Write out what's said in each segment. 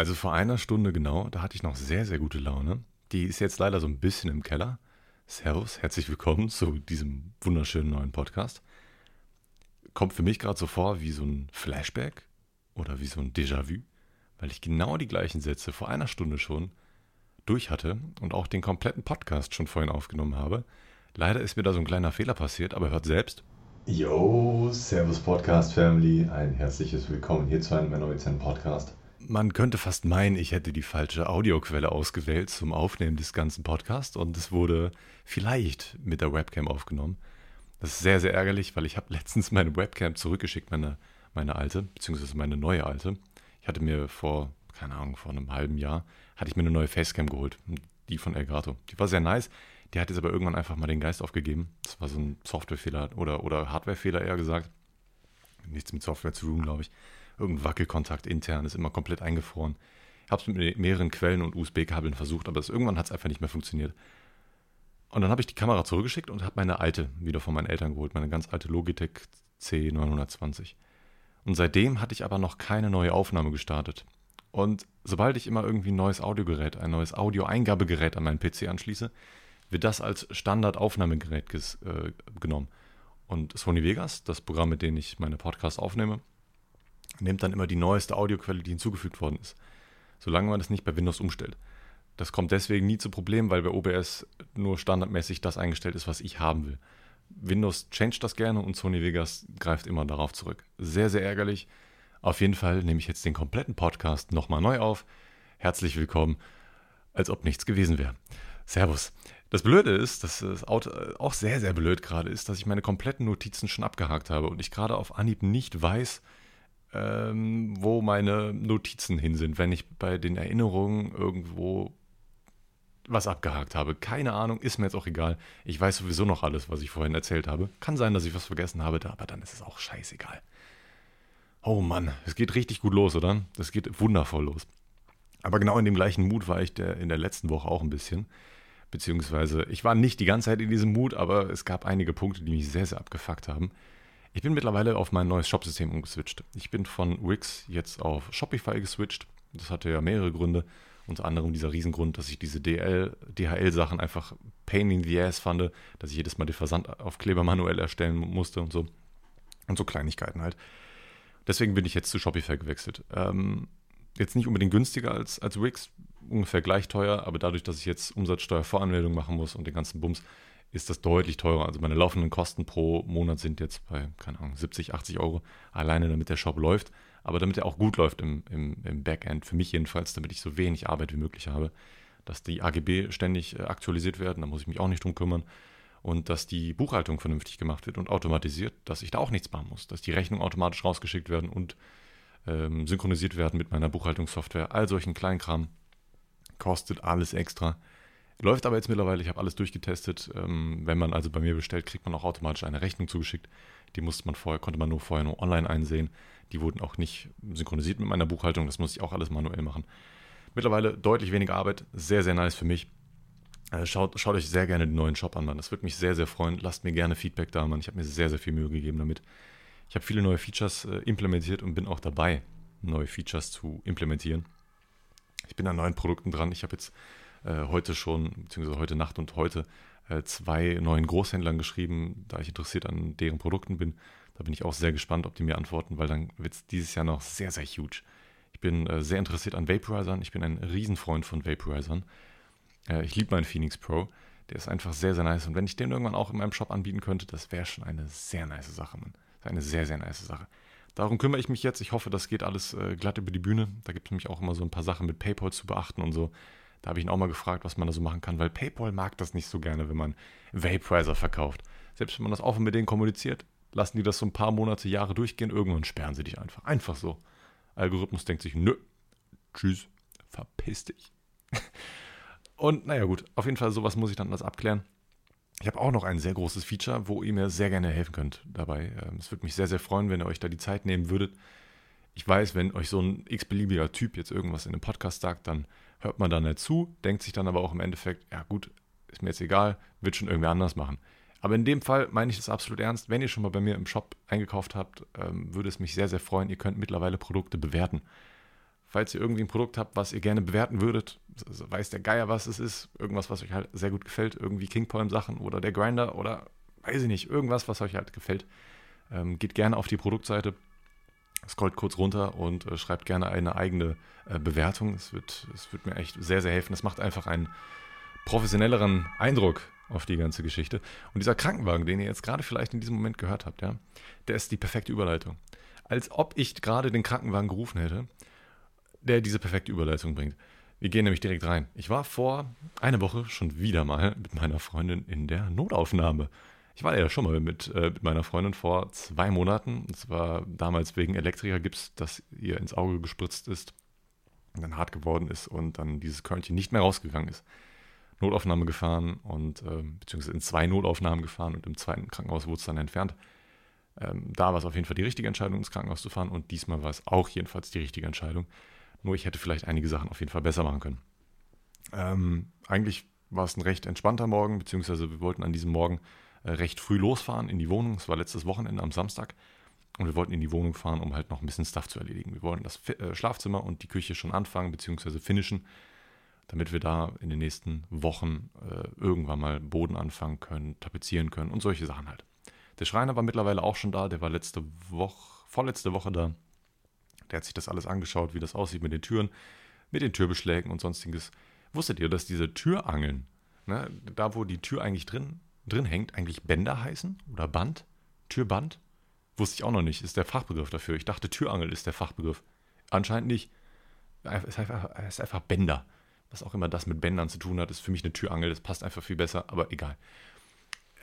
Also vor einer Stunde genau, da hatte ich noch sehr, sehr gute Laune. Die ist jetzt leider so ein bisschen im Keller. Servus, herzlich willkommen zu diesem wunderschönen neuen Podcast. Kommt für mich gerade so vor wie so ein Flashback oder wie so ein Déjà-vu, weil ich genau die gleichen Sätze vor einer Stunde schon durch hatte und auch den kompletten Podcast schon vorhin aufgenommen habe. Leider ist mir da so ein kleiner Fehler passiert, aber hört selbst. Yo, Servus Podcast Family, ein herzliches Willkommen hier zu einem neuen Podcast. Man könnte fast meinen, ich hätte die falsche Audioquelle ausgewählt zum Aufnehmen des ganzen Podcasts und es wurde vielleicht mit der Webcam aufgenommen. Das ist sehr, sehr ärgerlich, weil ich habe letztens meine Webcam zurückgeschickt, meine, meine alte, beziehungsweise meine neue alte. Ich hatte mir vor, keine Ahnung, vor einem halben Jahr, hatte ich mir eine neue Facecam geholt, die von Elgato. Die war sehr nice, die hat jetzt aber irgendwann einfach mal den Geist aufgegeben. Das war so ein Softwarefehler oder, oder Hardwarefehler eher gesagt. Nichts mit Software zu tun, glaube ich. Irgendein Wackelkontakt intern ist immer komplett eingefroren. Ich habe es mit mehreren Quellen und USB-Kabeln versucht, aber es, irgendwann hat es einfach nicht mehr funktioniert. Und dann habe ich die Kamera zurückgeschickt und habe meine alte wieder von meinen Eltern geholt, meine ganz alte Logitech C920. Und seitdem hatte ich aber noch keine neue Aufnahme gestartet. Und sobald ich immer irgendwie ein neues Audiogerät, ein neues Audio-Eingabegerät an meinen PC anschließe, wird das als Standardaufnahmegerät äh, genommen. Und Sony Vegas, das Programm, mit dem ich meine Podcasts aufnehme, nimmt dann immer die neueste Audioquelle, die hinzugefügt worden ist. Solange man das nicht bei Windows umstellt. Das kommt deswegen nie zu Problemen, weil bei OBS nur standardmäßig das eingestellt ist, was ich haben will. Windows changed das gerne und Sony Vegas greift immer darauf zurück. Sehr, sehr ärgerlich. Auf jeden Fall nehme ich jetzt den kompletten Podcast nochmal neu auf. Herzlich willkommen, als ob nichts gewesen wäre. Servus. Das Blöde ist, dass das Auto auch sehr, sehr blöd gerade ist, dass ich meine kompletten Notizen schon abgehakt habe und ich gerade auf Anhieb nicht weiß, ähm, wo meine Notizen hin sind, wenn ich bei den Erinnerungen irgendwo was abgehakt habe. Keine Ahnung, ist mir jetzt auch egal. Ich weiß sowieso noch alles, was ich vorhin erzählt habe. Kann sein, dass ich was vergessen habe, aber dann ist es auch scheißegal. Oh Mann, es geht richtig gut los, oder? Das geht wundervoll los. Aber genau in dem gleichen Mut war ich der, in der letzten Woche auch ein bisschen. Beziehungsweise, ich war nicht die ganze Zeit in diesem Mut, aber es gab einige Punkte, die mich sehr, sehr abgefuckt haben. Ich bin mittlerweile auf mein neues Shopsystem umgeswitcht. Ich bin von Wix jetzt auf Shopify geswitcht. Das hatte ja mehrere Gründe. Unter anderem dieser Riesengrund, dass ich diese DHL-Sachen einfach pain in the ass fand, dass ich jedes Mal den Versandaufkleber manuell erstellen musste und so. Und so Kleinigkeiten halt. Deswegen bin ich jetzt zu Shopify gewechselt. Ähm, jetzt nicht unbedingt günstiger als, als Wix, ungefähr gleich teuer, aber dadurch, dass ich jetzt Umsatzsteuervoranmeldung machen muss und den ganzen Bums, ist das deutlich teurer. Also meine laufenden Kosten pro Monat sind jetzt bei, keine Ahnung, 70, 80 Euro alleine, damit der Shop läuft. Aber damit er auch gut läuft im, im, im Backend, für mich jedenfalls, damit ich so wenig Arbeit wie möglich habe, dass die AGB ständig äh, aktualisiert werden, da muss ich mich auch nicht drum kümmern. Und dass die Buchhaltung vernünftig gemacht wird und automatisiert, dass ich da auch nichts machen muss, dass die Rechnungen automatisch rausgeschickt werden und ähm, synchronisiert werden mit meiner Buchhaltungssoftware. All solchen Kleinkram kostet alles extra. Läuft aber jetzt mittlerweile, ich habe alles durchgetestet. Ähm, wenn man also bei mir bestellt, kriegt man auch automatisch eine Rechnung zugeschickt. Die musste man vorher, konnte man nur vorher nur online einsehen. Die wurden auch nicht synchronisiert mit meiner Buchhaltung, das muss ich auch alles manuell machen. Mittlerweile deutlich weniger Arbeit, sehr, sehr nice für mich. Äh, schaut, schaut euch sehr gerne den neuen Shop an, Mann. Das würde mich sehr, sehr freuen. Lasst mir gerne Feedback da, Mann. Ich habe mir sehr, sehr viel Mühe gegeben damit. Ich habe viele neue Features äh, implementiert und bin auch dabei, neue Features zu implementieren. Ich bin an neuen Produkten dran. Ich habe jetzt äh, heute schon, beziehungsweise heute Nacht und heute, äh, zwei neuen Großhändlern geschrieben, da ich interessiert an deren Produkten bin. Da bin ich auch sehr gespannt, ob die mir antworten, weil dann wird es dieses Jahr noch sehr, sehr huge. Ich bin äh, sehr interessiert an Vaporizern. Ich bin ein Riesenfreund von Vaporizern. Äh, ich liebe meinen Phoenix Pro. Der ist einfach sehr, sehr nice. Und wenn ich den irgendwann auch in meinem Shop anbieten könnte, das wäre schon eine sehr nice Sache, Mann. Eine sehr, sehr nice Sache. Darum kümmere ich mich jetzt. Ich hoffe, das geht alles äh, glatt über die Bühne. Da gibt es nämlich auch immer so ein paar Sachen mit PayPal zu beachten und so. Da habe ich ihn auch mal gefragt, was man da so machen kann, weil PayPal mag das nicht so gerne, wenn man Vaporizer verkauft. Selbst wenn man das offen mit denen kommuniziert, lassen die das so ein paar Monate, Jahre durchgehen, irgendwann sperren sie dich einfach. Einfach so. Algorithmus denkt sich, nö, tschüss, verpiss dich. Und naja gut, auf jeden Fall sowas muss ich dann alles abklären. Ich habe auch noch ein sehr großes Feature, wo ihr mir sehr gerne helfen könnt dabei. Ähm, es würde mich sehr, sehr freuen, wenn ihr euch da die Zeit nehmen würdet. Ich weiß, wenn euch so ein x-beliebiger Typ jetzt irgendwas in einem Podcast sagt, dann hört man da nicht zu, denkt sich dann aber auch im Endeffekt, ja gut, ist mir jetzt egal, wird schon irgendwer anders machen. Aber in dem Fall meine ich das absolut ernst. Wenn ihr schon mal bei mir im Shop eingekauft habt, ähm, würde es mich sehr, sehr freuen. Ihr könnt mittlerweile Produkte bewerten. falls ihr irgendwie ein Produkt habt, was ihr gerne bewerten würdet, weiß der Geier, was es ist, irgendwas, was euch halt sehr gut gefällt, irgendwie King Palm Sachen oder der Grinder oder weiß ich nicht, irgendwas, was euch halt gefällt, ähm, geht gerne auf die Produktseite, scrollt kurz runter und äh, schreibt gerne eine eigene äh, Bewertung. Es wird, wird mir echt sehr, sehr helfen. Es macht einfach einen professionelleren Eindruck auf die ganze Geschichte. Und dieser Krankenwagen, den ihr jetzt gerade vielleicht in diesem Moment gehört habt, ja, der ist die perfekte Überleitung. Als ob ich gerade den Krankenwagen gerufen hätte, der diese perfekte Überleitung bringt. Wir gehen nämlich direkt rein. Ich war vor einer Woche schon wieder mal mit meiner Freundin in der Notaufnahme. Ich war ja schon mal mit, äh, mit meiner Freundin vor zwei Monaten. Und zwar damals wegen Elektrikergips, das ihr ins Auge gespritzt ist und dann hart geworden ist und dann dieses Körnchen nicht mehr rausgegangen ist. Notaufnahme gefahren und äh, beziehungsweise in zwei Notaufnahmen gefahren und im zweiten Krankenhaus wurde es dann entfernt. Ähm, da war es auf jeden Fall die richtige Entscheidung, ins Krankenhaus zu fahren und diesmal war es auch jedenfalls die richtige Entscheidung. Nur ich hätte vielleicht einige Sachen auf jeden Fall besser machen können. Ähm, eigentlich war es ein recht entspannter Morgen, beziehungsweise wir wollten an diesem Morgen recht früh losfahren in die Wohnung. Es war letztes Wochenende am Samstag. Und wir wollten in die Wohnung fahren, um halt noch ein bisschen Stuff zu erledigen. Wir wollten das äh, Schlafzimmer und die Küche schon anfangen, beziehungsweise finishen damit wir da in den nächsten Wochen äh, irgendwann mal Boden anfangen können, tapezieren können und solche Sachen halt. Der Schreiner war mittlerweile auch schon da, der war letzte Woche, vorletzte Woche da. Der hat sich das alles angeschaut, wie das aussieht mit den Türen, mit den Türbeschlägen und sonstiges. Wusstet ihr, dass diese Türangeln, ne, da wo die Tür eigentlich drin, drin hängt, eigentlich Bänder heißen oder Band? Türband? Wusste ich auch noch nicht, ist der Fachbegriff dafür. Ich dachte, Türangel ist der Fachbegriff. Anscheinend nicht. Es ist einfach, Bänder was auch immer das mit Bändern zu tun hat, ist für mich eine Türangel. Das passt einfach viel besser, aber egal.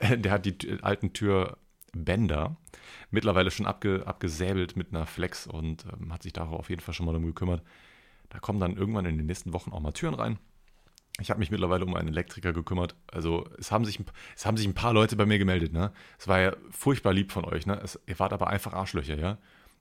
Der hat die alten Türbänder mittlerweile schon abge, abgesäbelt mit einer Flex und ähm, hat sich darauf auf jeden Fall schon mal darum gekümmert. Da kommen dann irgendwann in den nächsten Wochen auch mal Türen rein. Ich habe mich mittlerweile um einen Elektriker gekümmert. Also es haben sich, es haben sich ein paar Leute bei mir gemeldet. Ne? Es war ja furchtbar lieb von euch. Ne? Es, ihr wart aber einfach Arschlöcher. ja.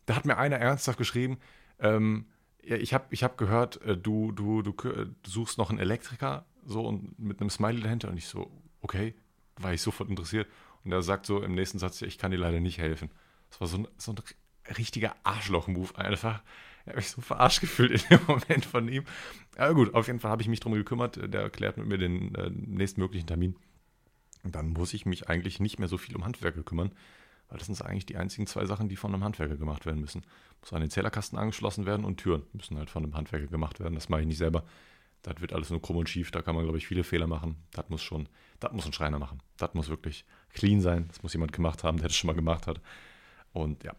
Da hat mir einer ernsthaft geschrieben, ähm, ich habe ich hab gehört, äh, du, du, du, du suchst noch einen Elektriker, so und mit einem Smiley dahinter. Und ich so, okay, war ich sofort interessiert. Und er sagt so im nächsten Satz, ich kann dir leider nicht helfen. Das war so ein, so ein richtiger Arschloch-Move einfach. Ich habe mich so verarscht gefühlt in dem Moment von ihm. Aber gut, auf jeden Fall habe ich mich darum gekümmert. Der erklärt mit mir den äh, nächstmöglichen Termin. Und dann muss ich mich eigentlich nicht mehr so viel um Handwerker kümmern, weil das sind eigentlich die einzigen zwei Sachen, die von einem Handwerker gemacht werden müssen. Muss an den Zählerkasten angeschlossen werden und Türen müssen halt von einem Handwerker gemacht werden. Das mache ich nicht selber. Das wird alles nur krumm und schief. Da kann man, glaube ich, viele Fehler machen. Das muss schon, das muss ein Schreiner machen. Das muss wirklich clean sein. Das muss jemand gemacht haben, der das schon mal gemacht hat. Und ja.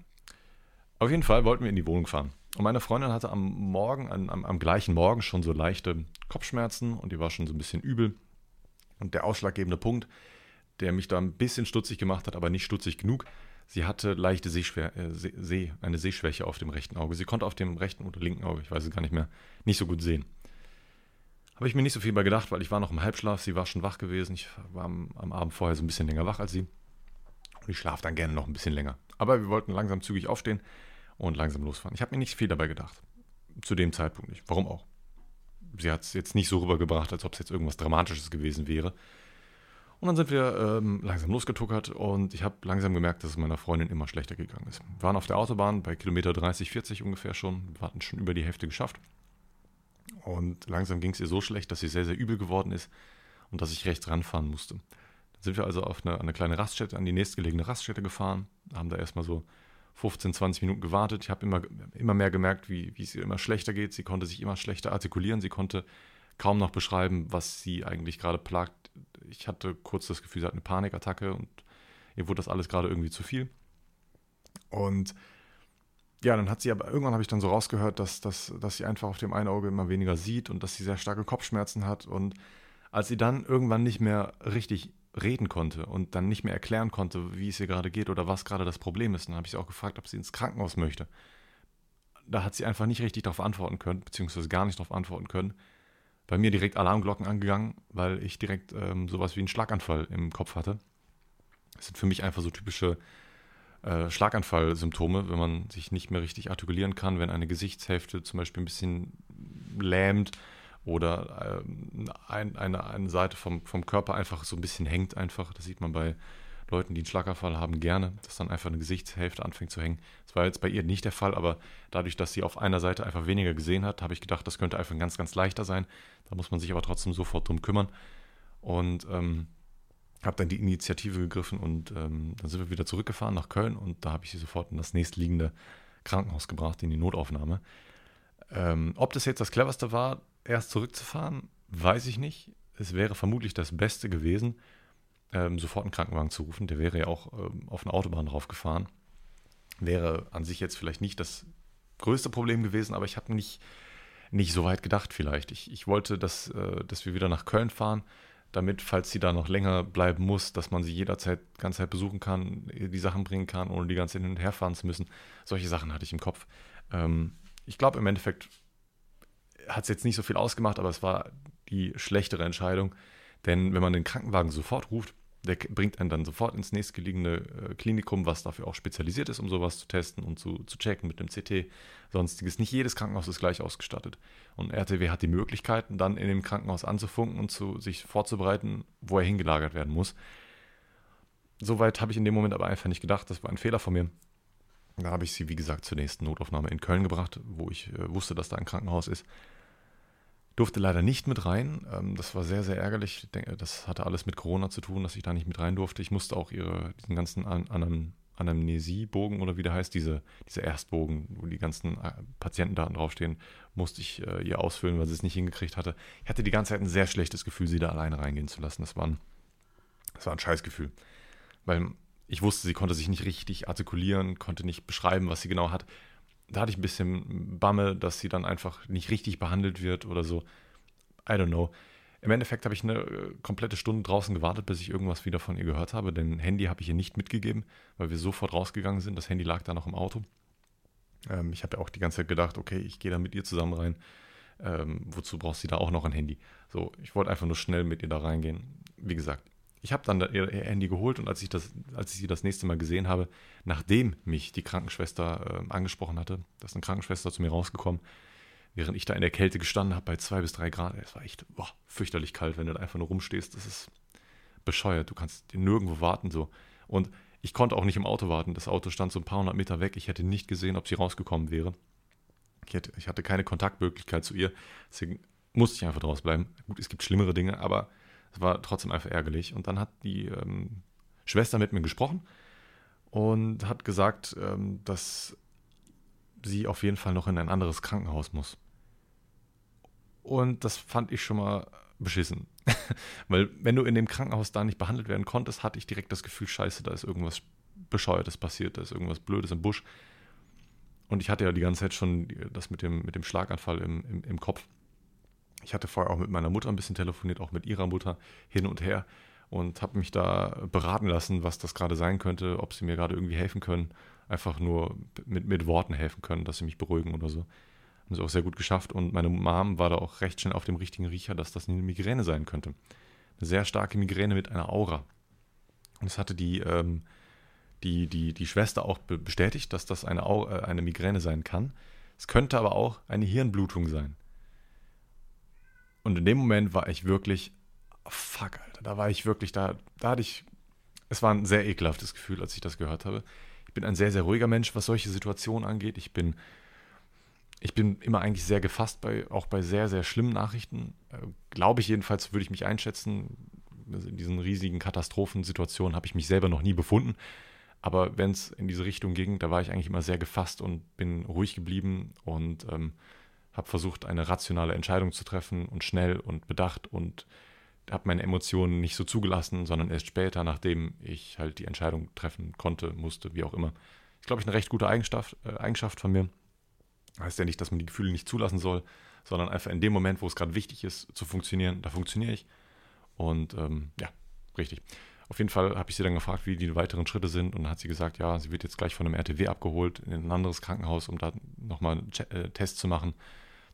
Auf jeden Fall wollten wir in die Wohnung fahren. Und meine Freundin hatte am Morgen, am, am gleichen Morgen schon so leichte Kopfschmerzen und die war schon so ein bisschen übel. Und der ausschlaggebende Punkt, der mich da ein bisschen stutzig gemacht hat, aber nicht stutzig genug. Sie hatte leichte Sehschwer äh, Seh eine Sehschwäche auf dem rechten Auge. Sie konnte auf dem rechten oder linken Auge, ich weiß es gar nicht mehr, nicht so gut sehen. Habe ich mir nicht so viel bei gedacht, weil ich war noch im Halbschlaf, sie war schon wach gewesen. Ich war am, am Abend vorher so ein bisschen länger wach als sie. Und ich schlafe dann gerne noch ein bisschen länger. Aber wir wollten langsam zügig aufstehen und langsam losfahren. Ich habe mir nicht viel dabei gedacht. Zu dem Zeitpunkt nicht. Warum auch? Sie hat es jetzt nicht so rübergebracht, als ob es jetzt irgendwas Dramatisches gewesen wäre. Und dann sind wir ähm, langsam losgetuckert und ich habe langsam gemerkt, dass es meiner Freundin immer schlechter gegangen ist. Wir waren auf der Autobahn bei Kilometer 30, 40 ungefähr schon. Wir hatten schon über die Hälfte geschafft. Und langsam ging es ihr so schlecht, dass sie sehr, sehr übel geworden ist und dass ich rechts ranfahren musste. Dann sind wir also auf eine, eine kleine Raststätte, an die nächstgelegene Raststätte gefahren, haben da erstmal so 15, 20 Minuten gewartet. Ich habe immer, immer mehr gemerkt, wie, wie es ihr immer schlechter geht. Sie konnte sich immer schlechter artikulieren. Sie konnte kaum noch beschreiben, was sie eigentlich gerade plagt ich hatte kurz das Gefühl, sie hat eine Panikattacke und ihr wurde das alles gerade irgendwie zu viel. Und ja, dann hat sie aber, irgendwann habe ich dann so rausgehört, dass, dass, dass sie einfach auf dem einen Auge immer weniger sieht und dass sie sehr starke Kopfschmerzen hat. Und als sie dann irgendwann nicht mehr richtig reden konnte und dann nicht mehr erklären konnte, wie es ihr gerade geht oder was gerade das Problem ist, dann habe ich sie auch gefragt, ob sie ins Krankenhaus möchte. Da hat sie einfach nicht richtig darauf antworten können, beziehungsweise gar nicht darauf antworten können bei mir direkt Alarmglocken angegangen, weil ich direkt ähm, sowas wie einen Schlaganfall im Kopf hatte. Das sind für mich einfach so typische äh, Schlaganfallsymptome, wenn man sich nicht mehr richtig artikulieren kann, wenn eine Gesichtshälfte zum Beispiel ein bisschen lähmt oder ähm, ein, eine, eine Seite vom, vom Körper einfach so ein bisschen hängt einfach. Das sieht man bei Leuten, die einen Schlaganfall haben, gerne, dass dann einfach eine Gesichtshälfte anfängt zu hängen. Das war jetzt bei ihr nicht der Fall, aber dadurch, dass sie auf einer Seite einfach weniger gesehen hat, habe ich gedacht, das könnte einfach ein ganz, ganz leichter sein. Da muss man sich aber trotzdem sofort drum kümmern. Und ähm, habe dann die Initiative gegriffen und ähm, dann sind wir wieder zurückgefahren nach Köln und da habe ich sie sofort in das nächstliegende Krankenhaus gebracht, in die Notaufnahme. Ähm, ob das jetzt das cleverste war, erst zurückzufahren, weiß ich nicht. Es wäre vermutlich das Beste gewesen, ähm, sofort einen Krankenwagen zu rufen. Der wäre ja auch ähm, auf eine Autobahn draufgefahren. Wäre an sich jetzt vielleicht nicht das größte Problem gewesen, aber ich habe nicht, nicht so weit gedacht vielleicht. Ich, ich wollte, dass, äh, dass wir wieder nach Köln fahren damit, falls sie da noch länger bleiben muss, dass man sie jederzeit ganze Zeit besuchen kann, die Sachen bringen kann, ohne die ganze Zeit hin und her fahren zu müssen. Solche Sachen hatte ich im Kopf. Ähm, ich glaube, im Endeffekt hat es jetzt nicht so viel ausgemacht, aber es war die schlechtere Entscheidung. Denn wenn man den Krankenwagen sofort ruft, der bringt einen dann sofort ins nächstgelegene äh, Klinikum, was dafür auch spezialisiert ist, um sowas zu testen und zu, zu checken mit dem CT, sonstiges. Nicht jedes Krankenhaus ist gleich ausgestattet. Und RTW hat die Möglichkeiten, dann in dem Krankenhaus anzufunken und zu, sich vorzubereiten, wo er hingelagert werden muss. Soweit habe ich in dem Moment aber einfach nicht gedacht. Das war ein Fehler von mir. Da habe ich sie, wie gesagt, zur nächsten Notaufnahme in Köln gebracht, wo ich äh, wusste, dass da ein Krankenhaus ist. Durfte leider nicht mit rein. Ähm, das war sehr, sehr ärgerlich. Ich denke, das hatte alles mit Corona zu tun, dass ich da nicht mit rein durfte. Ich musste auch ihre, diesen ganzen An An Anamnesiebogen oder wie der heißt, diese, diese Erstbogen, wo die ganzen äh, Patientendaten draufstehen, musste ich äh, ihr ausfüllen, weil sie es nicht hingekriegt hatte. Ich hatte die ganze Zeit ein sehr schlechtes Gefühl, sie da alleine reingehen zu lassen. Das war ein, das war ein Scheißgefühl. Weil ich wusste, sie konnte sich nicht richtig artikulieren, konnte nicht beschreiben, was sie genau hat da hatte ich ein bisschen Bamme, dass sie dann einfach nicht richtig behandelt wird oder so. I don't know. Im Endeffekt habe ich eine äh, komplette Stunde draußen gewartet, bis ich irgendwas wieder von ihr gehört habe. Denn Handy habe ich ihr nicht mitgegeben, weil wir sofort rausgegangen sind. Das Handy lag da noch im Auto. Ähm, ich habe ja auch die ganze Zeit gedacht, okay, ich gehe da mit ihr zusammen rein. Ähm, wozu brauchst du da auch noch ein Handy? So, ich wollte einfach nur schnell mit ihr da reingehen. Wie gesagt, ich habe dann ihr, Handy geholt und als ich, das, als ich sie das nächste Mal gesehen habe, nachdem mich die Krankenschwester äh, angesprochen hatte, da ist eine Krankenschwester zu mir rausgekommen, während ich da in der Kälte gestanden habe bei zwei bis drei Grad. Es war echt boah, fürchterlich kalt, wenn du da einfach nur rumstehst. Das ist bescheuert. Du kannst nirgendwo warten so. Und ich konnte auch nicht im Auto warten. Das Auto stand so ein paar hundert Meter weg. Ich hätte nicht gesehen, ob sie rausgekommen wäre. Ich, hätte, ich hatte keine Kontaktmöglichkeit zu ihr. Deswegen musste ich einfach draus bleiben. Gut, es gibt schlimmere Dinge, aber es war trotzdem einfach ärgerlich. Und dann hat die ähm, Schwester mit mir gesprochen und hat gesagt, ähm, dass sie auf jeden Fall noch in ein anderes Krankenhaus muss. Und das fand ich schon mal beschissen. Weil wenn du in dem Krankenhaus da nicht behandelt werden konntest, hatte ich direkt das Gefühl, scheiße, da ist irgendwas Bescheuertes passiert, da ist irgendwas Blödes im Busch. Und ich hatte ja die ganze Zeit schon das mit dem, mit dem Schlaganfall im, im, im Kopf. Ich hatte vorher auch mit meiner Mutter ein bisschen telefoniert, auch mit ihrer Mutter hin und her und habe mich da beraten lassen, was das gerade sein könnte, ob sie mir gerade irgendwie helfen können, einfach nur mit, mit Worten helfen können, dass sie mich beruhigen oder so. Haben sie auch sehr gut geschafft und meine Mom war da auch recht schnell auf dem richtigen Riecher, dass das eine Migräne sein könnte. Eine sehr starke Migräne mit einer Aura. Und das hatte die, ähm, die, die, die Schwester auch bestätigt, dass das eine, äh, eine Migräne sein kann. Es könnte aber auch eine Hirnblutung sein. Und in dem Moment war ich wirklich, oh fuck, Alter, da war ich wirklich, da, da hatte ich, es war ein sehr ekelhaftes Gefühl, als ich das gehört habe. Ich bin ein sehr, sehr ruhiger Mensch, was solche Situationen angeht. Ich bin, ich bin immer eigentlich sehr gefasst, bei, auch bei sehr, sehr schlimmen Nachrichten. Äh, Glaube ich jedenfalls, würde ich mich einschätzen. In diesen riesigen Katastrophensituationen habe ich mich selber noch nie befunden. Aber wenn es in diese Richtung ging, da war ich eigentlich immer sehr gefasst und bin ruhig geblieben und ähm, habe versucht, eine rationale Entscheidung zu treffen und schnell und bedacht und habe meine Emotionen nicht so zugelassen, sondern erst später, nachdem ich halt die Entscheidung treffen konnte, musste, wie auch immer. Ist, glaube ich, eine recht gute Eigenschaft, äh, Eigenschaft von mir. Heißt ja nicht, dass man die Gefühle nicht zulassen soll, sondern einfach in dem Moment, wo es gerade wichtig ist, zu funktionieren, da funktioniere ich. Und ähm, ja, richtig. Auf jeden Fall habe ich sie dann gefragt, wie die weiteren Schritte sind. Und dann hat sie gesagt, ja, sie wird jetzt gleich von einem RTW abgeholt in ein anderes Krankenhaus, um da nochmal einen äh, Test zu machen.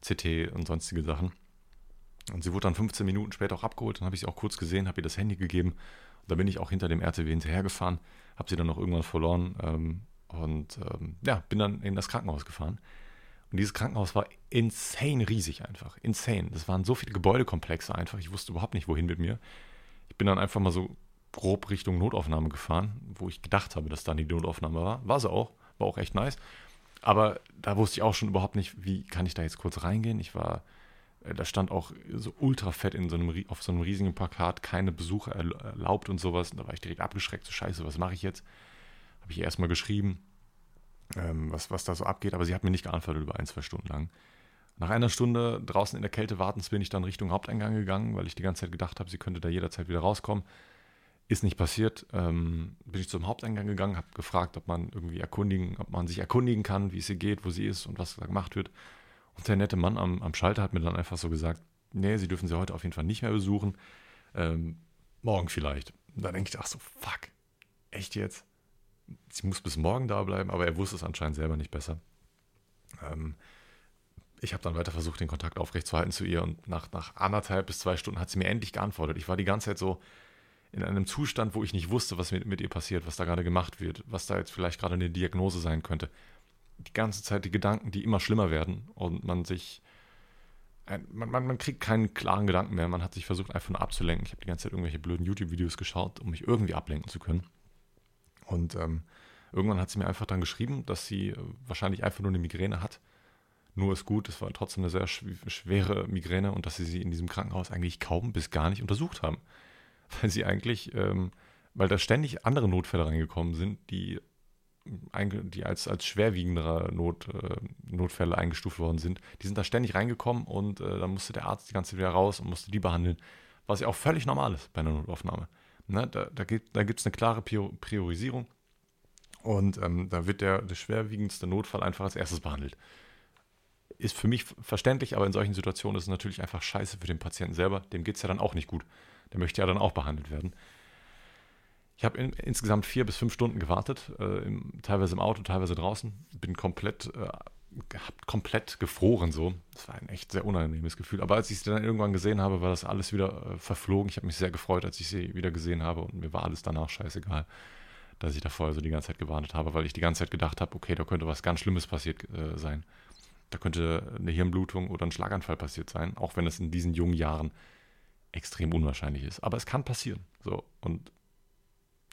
CT und sonstige Sachen. Und sie wurde dann 15 Minuten später auch abgeholt. Dann habe ich sie auch kurz gesehen, habe ihr das Handy gegeben. Und da bin ich auch hinter dem RTW hinterhergefahren, habe sie dann noch irgendwann verloren ähm, und ähm, ja, bin dann in das Krankenhaus gefahren. Und dieses Krankenhaus war insane riesig einfach. Insane. Das waren so viele Gebäudekomplexe einfach. Ich wusste überhaupt nicht, wohin mit mir. Ich bin dann einfach mal so grob Richtung Notaufnahme gefahren, wo ich gedacht habe, dass dann die Notaufnahme war. War sie auch, war auch echt nice. Aber da wusste ich auch schon überhaupt nicht, wie kann ich da jetzt kurz reingehen. Ich war, äh, da stand auch so ultra fett in so einem, auf so einem riesigen Plakat, keine Besucher erlaubt und sowas. Und da war ich direkt abgeschreckt, so scheiße, was mache ich jetzt? Habe ich erstmal geschrieben, ähm, was, was da so abgeht, aber sie hat mir nicht geantwortet über ein, zwei Stunden lang. Nach einer Stunde draußen in der Kälte wartens bin ich dann Richtung Haupteingang gegangen, weil ich die ganze Zeit gedacht habe, sie könnte da jederzeit wieder rauskommen. Ist nicht passiert. Ähm, bin ich zum Haupteingang gegangen, habe gefragt, ob man irgendwie erkundigen, ob man sich erkundigen kann, wie es ihr geht, wo sie ist und was da gemacht wird. Und der nette Mann am, am Schalter hat mir dann einfach so gesagt, nee, sie dürfen sie heute auf jeden Fall nicht mehr besuchen. Ähm, morgen vielleicht. Und da denke ich, ach so, fuck. Echt jetzt? Sie muss bis morgen da bleiben, aber er wusste es anscheinend selber nicht besser. Ähm, ich habe dann weiter versucht, den Kontakt aufrechtzuerhalten zu ihr und nach, nach anderthalb bis zwei Stunden hat sie mir endlich geantwortet. Ich war die ganze Zeit so, in einem Zustand, wo ich nicht wusste, was mit, mit ihr passiert, was da gerade gemacht wird, was da jetzt vielleicht gerade eine Diagnose sein könnte. Die ganze Zeit die Gedanken, die immer schlimmer werden und man sich, man, man, man kriegt keinen klaren Gedanken mehr. Man hat sich versucht, einfach nur abzulenken. Ich habe die ganze Zeit irgendwelche blöden YouTube-Videos geschaut, um mich irgendwie ablenken zu können. Und ähm, irgendwann hat sie mir einfach dann geschrieben, dass sie äh, wahrscheinlich einfach nur eine Migräne hat. Nur ist gut, es war trotzdem eine sehr schwere Migräne und dass sie sie in diesem Krankenhaus eigentlich kaum bis gar nicht untersucht haben weil sie eigentlich, ähm, weil da ständig andere Notfälle reingekommen sind, die, die als, als schwerwiegendere Not, äh, Notfälle eingestuft worden sind. Die sind da ständig reingekommen und äh, dann musste der Arzt die ganze Zeit wieder raus und musste die behandeln, was ja auch völlig normal ist bei einer Notaufnahme. Ne? Da, da gibt es eine klare Priorisierung und ähm, da wird der, der schwerwiegendste Notfall einfach als erstes behandelt ist für mich verständlich, aber in solchen Situationen ist es natürlich einfach scheiße für den Patienten selber. Dem geht es ja dann auch nicht gut. Der möchte ja dann auch behandelt werden. Ich habe in, insgesamt vier bis fünf Stunden gewartet, äh, im, teilweise im Auto, teilweise draußen. Bin komplett, äh, komplett gefroren so. Das war ein echt sehr unangenehmes Gefühl. Aber als ich sie dann irgendwann gesehen habe, war das alles wieder äh, verflogen. Ich habe mich sehr gefreut, als ich sie wieder gesehen habe und mir war alles danach scheißegal, dass ich da vorher so die ganze Zeit gewartet habe, weil ich die ganze Zeit gedacht habe, okay, da könnte was ganz Schlimmes passiert äh, sein. Da könnte eine Hirnblutung oder ein Schlaganfall passiert sein, auch wenn es in diesen jungen Jahren extrem unwahrscheinlich ist. Aber es kann passieren. So. Und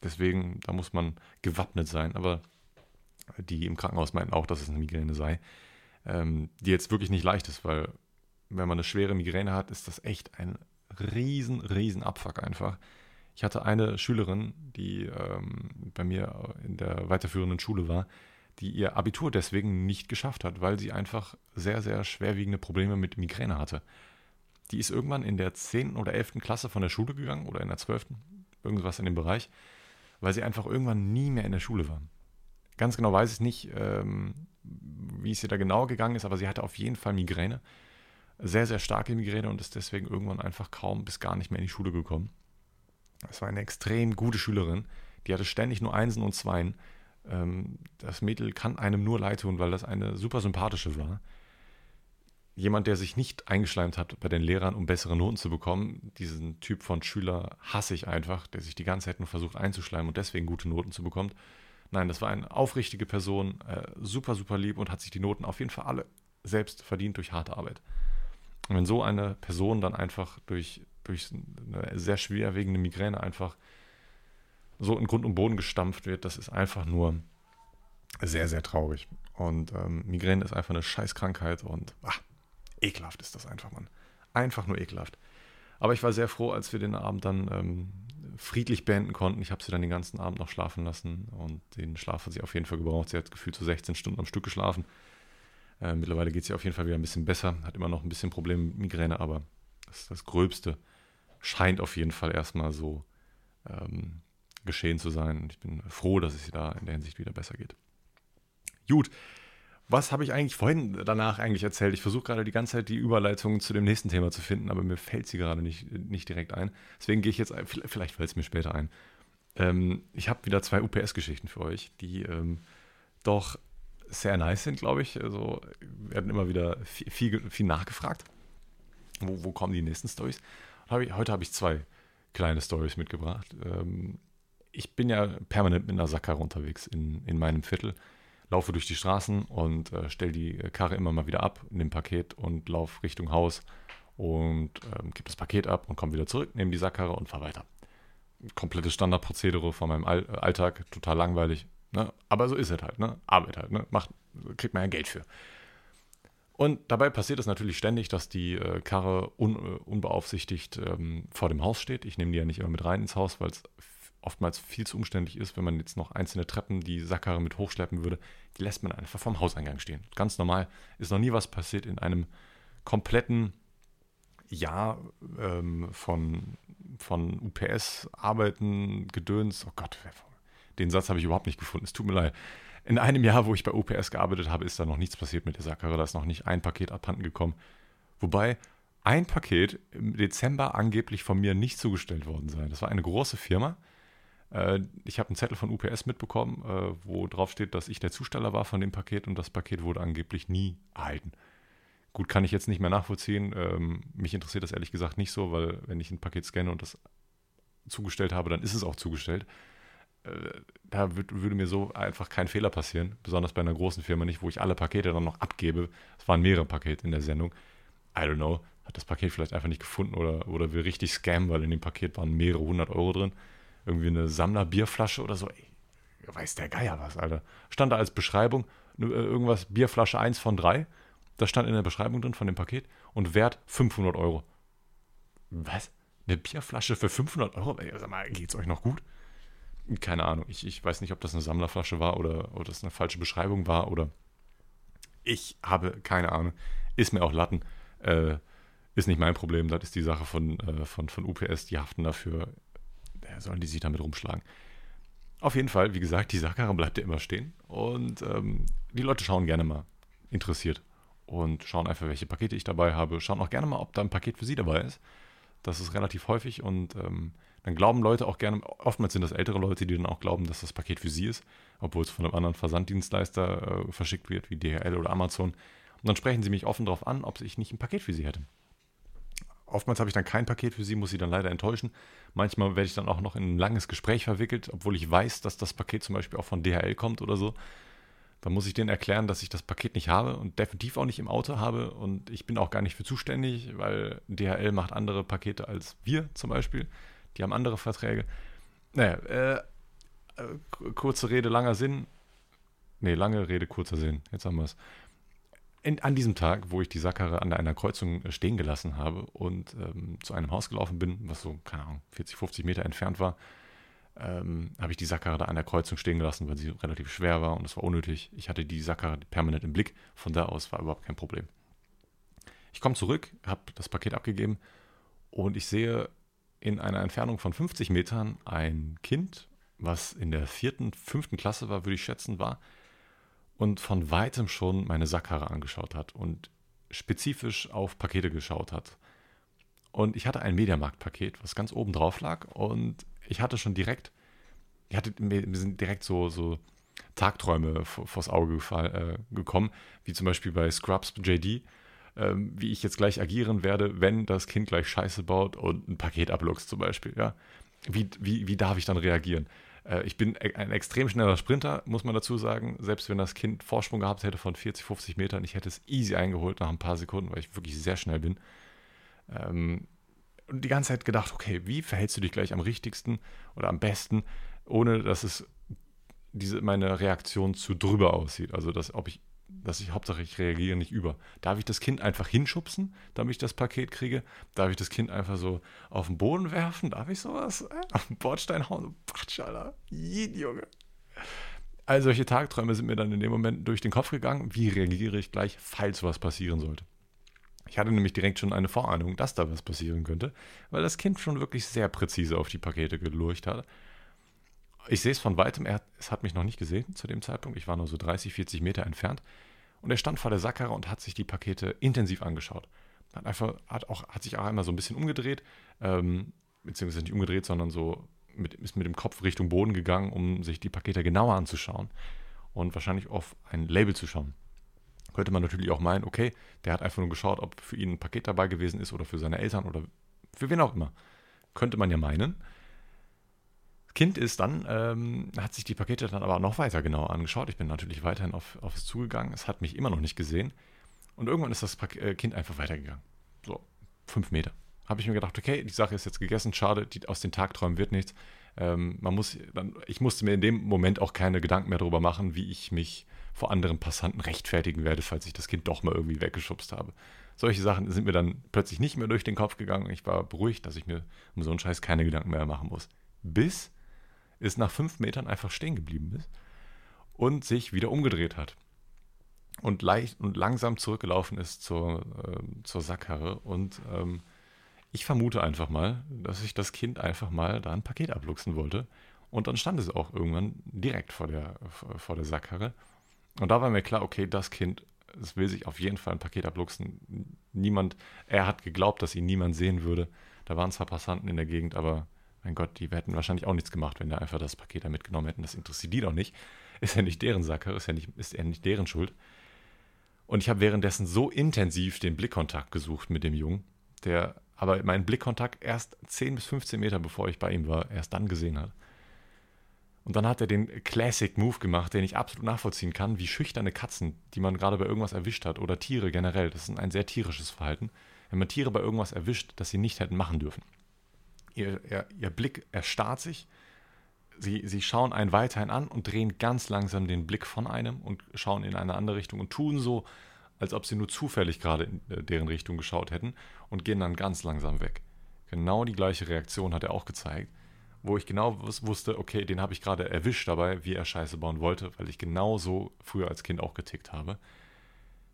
deswegen, da muss man gewappnet sein. Aber die im Krankenhaus meinten auch, dass es eine Migräne sei, ähm, die jetzt wirklich nicht leicht ist, weil wenn man eine schwere Migräne hat, ist das echt ein riesen, riesen Abfuck einfach. Ich hatte eine Schülerin, die ähm, bei mir in der weiterführenden Schule war, die ihr Abitur deswegen nicht geschafft hat, weil sie einfach sehr, sehr schwerwiegende Probleme mit Migräne hatte. Die ist irgendwann in der 10. oder 11. Klasse von der Schule gegangen oder in der 12. Irgendwas in dem Bereich, weil sie einfach irgendwann nie mehr in der Schule war. Ganz genau weiß ich nicht, ähm, wie es ihr da genau gegangen ist, aber sie hatte auf jeden Fall Migräne. Sehr, sehr starke Migräne und ist deswegen irgendwann einfach kaum bis gar nicht mehr in die Schule gekommen. Es war eine extrem gute Schülerin. Die hatte ständig nur Einsen und Zweien. Ähm, das Mädel kann einem nur leid tun, weil das eine super sympathische war jemand, der sich nicht eingeschleimt hat bei den Lehrern, um bessere Noten zu bekommen. Diesen Typ von Schüler hasse ich einfach, der sich die ganze Zeit nur versucht einzuschleimen und deswegen gute Noten zu bekommen. Nein, das war eine aufrichtige Person, äh, super, super lieb und hat sich die Noten auf jeden Fall alle selbst verdient durch harte Arbeit. Und wenn so eine Person dann einfach durch, durch eine sehr schwerwiegende Migräne einfach so in Grund und Boden gestampft wird, das ist einfach nur sehr, sehr traurig. Und ähm, Migräne ist einfach eine Scheißkrankheit und ach, ekelhaft ist das einfach, Mann. Einfach nur ekelhaft. Aber ich war sehr froh, als wir den Abend dann ähm, friedlich beenden konnten. Ich habe sie dann den ganzen Abend noch schlafen lassen und den Schlaf hat sie auf jeden Fall gebraucht. Sie hat gefühlt so 16 Stunden am Stück geschlafen. Äh, mittlerweile geht ihr auf jeden Fall wieder ein bisschen besser, hat immer noch ein bisschen Probleme mit Migräne, aber das, das Gröbste scheint auf jeden Fall erstmal so ähm, geschehen zu sein. Und ich bin froh, dass es ihr da in der Hinsicht wieder besser geht. Gut, was habe ich eigentlich vorhin danach eigentlich erzählt? Ich versuche gerade die ganze Zeit die Überleitung zu dem nächsten Thema zu finden, aber mir fällt sie gerade nicht, nicht direkt ein. Deswegen gehe ich jetzt, vielleicht fällt es mir später ein. Ähm, ich habe wieder zwei UPS-Geschichten für euch, die ähm, doch sehr nice sind, glaube ich. Also werden immer wieder viel, viel, viel nachgefragt. Wo, wo, kommen die nächsten Stories? Hab heute habe ich zwei kleine Stories mitgebracht. Ähm, ich bin ja permanent mit einer Sackkarre unterwegs in, in meinem Viertel laufe durch die Straßen und äh, stelle die Karre immer mal wieder ab, nehme Paket und laufe Richtung Haus und ähm, gebe das Paket ab und komme wieder zurück, nehme die Sackkarre und fahre weiter. komplettes Standardprozedere von meinem All Alltag, total langweilig. Ne? Aber so ist es halt, ne? Arbeit halt, ne? Macht, kriegt man ja Geld für. Und dabei passiert es natürlich ständig, dass die äh, Karre un, äh, unbeaufsichtigt ähm, vor dem Haus steht. Ich nehme die ja nicht immer mit rein ins Haus, weil es oftmals viel zu umständlich ist, wenn man jetzt noch einzelne Treppen die Sackkarre mit hochschleppen würde. Die lässt man einfach vom Hauseingang stehen. Ganz normal. Ist noch nie was passiert in einem kompletten Jahr ähm, von, von UPS-Arbeiten, Gedöns. Oh Gott, den Satz habe ich überhaupt nicht gefunden. Es tut mir leid in einem Jahr, wo ich bei UPS gearbeitet habe, ist da noch nichts passiert mit der Sackkarre. Da ist noch nicht ein Paket abhanden gekommen. Wobei ein Paket im Dezember angeblich von mir nicht zugestellt worden sei. Das war eine große Firma. Äh, ich habe einen Zettel von UPS mitbekommen, äh, wo drauf steht, dass ich der Zusteller war von dem Paket und das Paket wurde angeblich nie erhalten. Gut, kann ich jetzt nicht mehr nachvollziehen. Ähm, mich interessiert das ehrlich gesagt nicht so, weil wenn ich ein Paket scanne und das zugestellt habe, dann ist es auch zugestellt. Äh, da würde mir so einfach kein Fehler passieren, besonders bei einer großen Firma nicht, wo ich alle Pakete dann noch abgebe. Es waren mehrere Pakete in der Sendung. I don't know, hat das Paket vielleicht einfach nicht gefunden oder, oder will richtig scammen, weil in dem Paket waren mehrere hundert Euro drin. Irgendwie eine Sammlerbierflasche oder so. Ey, weiß der Geier was, Alter. Stand da als Beschreibung äh, irgendwas, Bierflasche 1 von 3. Das stand in der Beschreibung drin von dem Paket und Wert 500 Euro. Was? Eine Bierflasche für 500 Euro? Sag mal, geht's euch noch gut? keine Ahnung, ich, ich weiß nicht, ob das eine Sammlerflasche war oder, oder das eine falsche Beschreibung war oder ich habe keine Ahnung. Ist mir auch Latten. Äh, ist nicht mein Problem, das ist die Sache von, äh, von, von UPS, die haften dafür. Sollen die sich damit rumschlagen. Auf jeden Fall, wie gesagt, die Sackkarre bleibt ja immer stehen und ähm, die Leute schauen gerne mal interessiert und schauen einfach, welche Pakete ich dabei habe. Schauen auch gerne mal, ob da ein Paket für sie dabei ist. Das ist relativ häufig und ähm, dann glauben Leute auch gerne, oftmals sind das ältere Leute, die dann auch glauben, dass das Paket für sie ist, obwohl es von einem anderen Versanddienstleister äh, verschickt wird, wie DHL oder Amazon. Und dann sprechen sie mich offen darauf an, ob ich nicht ein Paket für sie hätte. Oftmals habe ich dann kein Paket für sie, muss sie dann leider enttäuschen. Manchmal werde ich dann auch noch in ein langes Gespräch verwickelt, obwohl ich weiß, dass das Paket zum Beispiel auch von DHL kommt oder so. Dann muss ich denen erklären, dass ich das Paket nicht habe und definitiv auch nicht im Auto habe und ich bin auch gar nicht für zuständig, weil DHL macht andere Pakete als wir zum Beispiel die haben andere Verträge. Naja, äh, äh kurze Rede, langer Sinn. Nee, lange Rede, kurzer Sinn. Jetzt haben wir es. An diesem Tag, wo ich die Sackkarre an einer Kreuzung äh, stehen gelassen habe und ähm, zu einem Haus gelaufen bin, was so, keine Ahnung, 40, 50 Meter entfernt war, ähm, habe ich die Sackkarre da an der Kreuzung stehen gelassen, weil sie relativ schwer war und es war unnötig. Ich hatte die Sackkarre permanent im Blick, von da aus war überhaupt kein Problem. Ich komme zurück, habe das Paket abgegeben und ich sehe in einer Entfernung von 50 Metern ein Kind, was in der vierten, fünften Klasse war, würde ich schätzen, war, und von weitem schon meine Sackkarre angeschaut hat und spezifisch auf Pakete geschaut hat. Und ich hatte ein Mediamarkt-Paket, was ganz oben drauf lag, und ich hatte schon direkt, ich hatte, mir sind direkt so, so Tagträume vors Auge gefall, äh, gekommen, wie zum Beispiel bei Scrubs JD, ähm, wie ich jetzt gleich agieren werde, wenn das Kind gleich Scheiße baut und ein Paket abluchst zum Beispiel. Ja? Wie, wie, wie darf ich dann reagieren? Äh, ich bin e-, ein extrem schneller Sprinter, muss man dazu sagen. Selbst wenn das Kind Vorsprung gehabt hätte von 40, 50 Metern, ich hätte es easy eingeholt nach ein paar Sekunden, weil ich wirklich sehr schnell bin. Ähm, und die ganze Zeit gedacht, okay, wie verhältst du dich gleich am richtigsten oder am besten, ohne dass es diese, meine Reaktion zu drüber aussieht. Also, dass, ob ich dass ich Hauptsache ich reagiere nicht über. Darf ich das Kind einfach hinschubsen, damit ich das Paket kriege? Darf ich das Kind einfach so auf den Boden werfen? Darf ich sowas? Auf den Bordstein hauen? Quatsch, Alter. Jed, Junge. All solche Tagträume sind mir dann in dem Moment durch den Kopf gegangen. Wie reagiere ich gleich, falls was passieren sollte? Ich hatte nämlich direkt schon eine Vorahnung, dass da was passieren könnte, weil das Kind schon wirklich sehr präzise auf die Pakete gelurcht hat ich sehe es von weitem, er, es hat mich noch nicht gesehen zu dem Zeitpunkt. Ich war nur so 30, 40 Meter entfernt. Und er stand vor der Sackkarre und hat sich die Pakete intensiv angeschaut. Hat, einfach, hat, auch, hat sich auch einmal so ein bisschen umgedreht, ähm, beziehungsweise nicht umgedreht, sondern so mit, ist mit dem Kopf Richtung Boden gegangen, um sich die Pakete genauer anzuschauen und wahrscheinlich auf ein Label zu schauen. Könnte man natürlich auch meinen, okay, der hat einfach nur geschaut, ob für ihn ein Paket dabei gewesen ist oder für seine Eltern oder für wen auch immer. Könnte man ja meinen. Kind ist dann, ähm, hat sich die Pakete dann aber noch weiter genauer angeschaut. Ich bin natürlich weiterhin auf, auf zugegangen. Es hat mich immer noch nicht gesehen. Und irgendwann ist das äh, Kind einfach weitergegangen. So, fünf Meter. habe ich mir gedacht, okay, die Sache ist jetzt gegessen, schade, die, aus den Tagträumen wird nichts. Ähm, man muss, dann, ich musste mir in dem Moment auch keine Gedanken mehr darüber machen, wie ich mich vor anderen Passanten rechtfertigen werde, falls ich das Kind doch mal irgendwie weggeschubst habe. Solche Sachen sind mir dann plötzlich nicht mehr durch den Kopf gegangen. Ich war beruhigt, dass ich mir um so einen Scheiß keine Gedanken mehr machen muss. Bis es nach fünf Metern einfach stehen geblieben ist und sich wieder umgedreht hat. Und leicht und langsam zurückgelaufen ist zur, äh, zur Sackkarre. Und ähm, ich vermute einfach mal, dass sich das Kind einfach mal da ein Paket abluchsen wollte. Und dann stand es auch irgendwann direkt vor der, vor der Sackkarre. Und da war mir klar, okay, das Kind, es will sich auf jeden Fall ein Paket abluchsen. Niemand, er hat geglaubt, dass ihn niemand sehen würde. Da waren zwar Passanten in der Gegend, aber mein Gott, die hätten wahrscheinlich auch nichts gemacht, wenn da einfach das Paket da mitgenommen hätten. Das interessiert die doch nicht. Ist ja nicht deren Sackkarre, ist ja nicht, ist ja nicht deren Schuld. Und ich habe währenddessen so intensiv den Blickkontakt gesucht mit dem Jungen, der aber meinen Blickkontakt erst 10 bis 15 Meter bevor ich bei ihm war, erst dann gesehen hat. Und dann hat er den Classic Move gemacht, den ich absolut nachvollziehen kann, wie schüchterne Katzen, die man gerade bei irgendwas erwischt hat, oder Tiere generell. Das ist ein sehr tierisches Verhalten. Wenn man Tiere bei irgendwas erwischt, das sie nicht hätten machen dürfen. Ihr, ihr, ihr Blick erstarrt sich, sie, sie schauen einen weiterhin an und drehen ganz langsam den Blick von einem und schauen in eine andere Richtung und tun so, als ob sie nur zufällig gerade in äh, deren Richtung geschaut hätten und gehen dann ganz langsam weg. Genau die gleiche Reaktion hat er auch gezeigt, wo ich genau wusste, okay, den habe ich gerade erwischt dabei, wie er Scheiße bauen wollte, weil ich genau so früher als Kind auch getickt habe.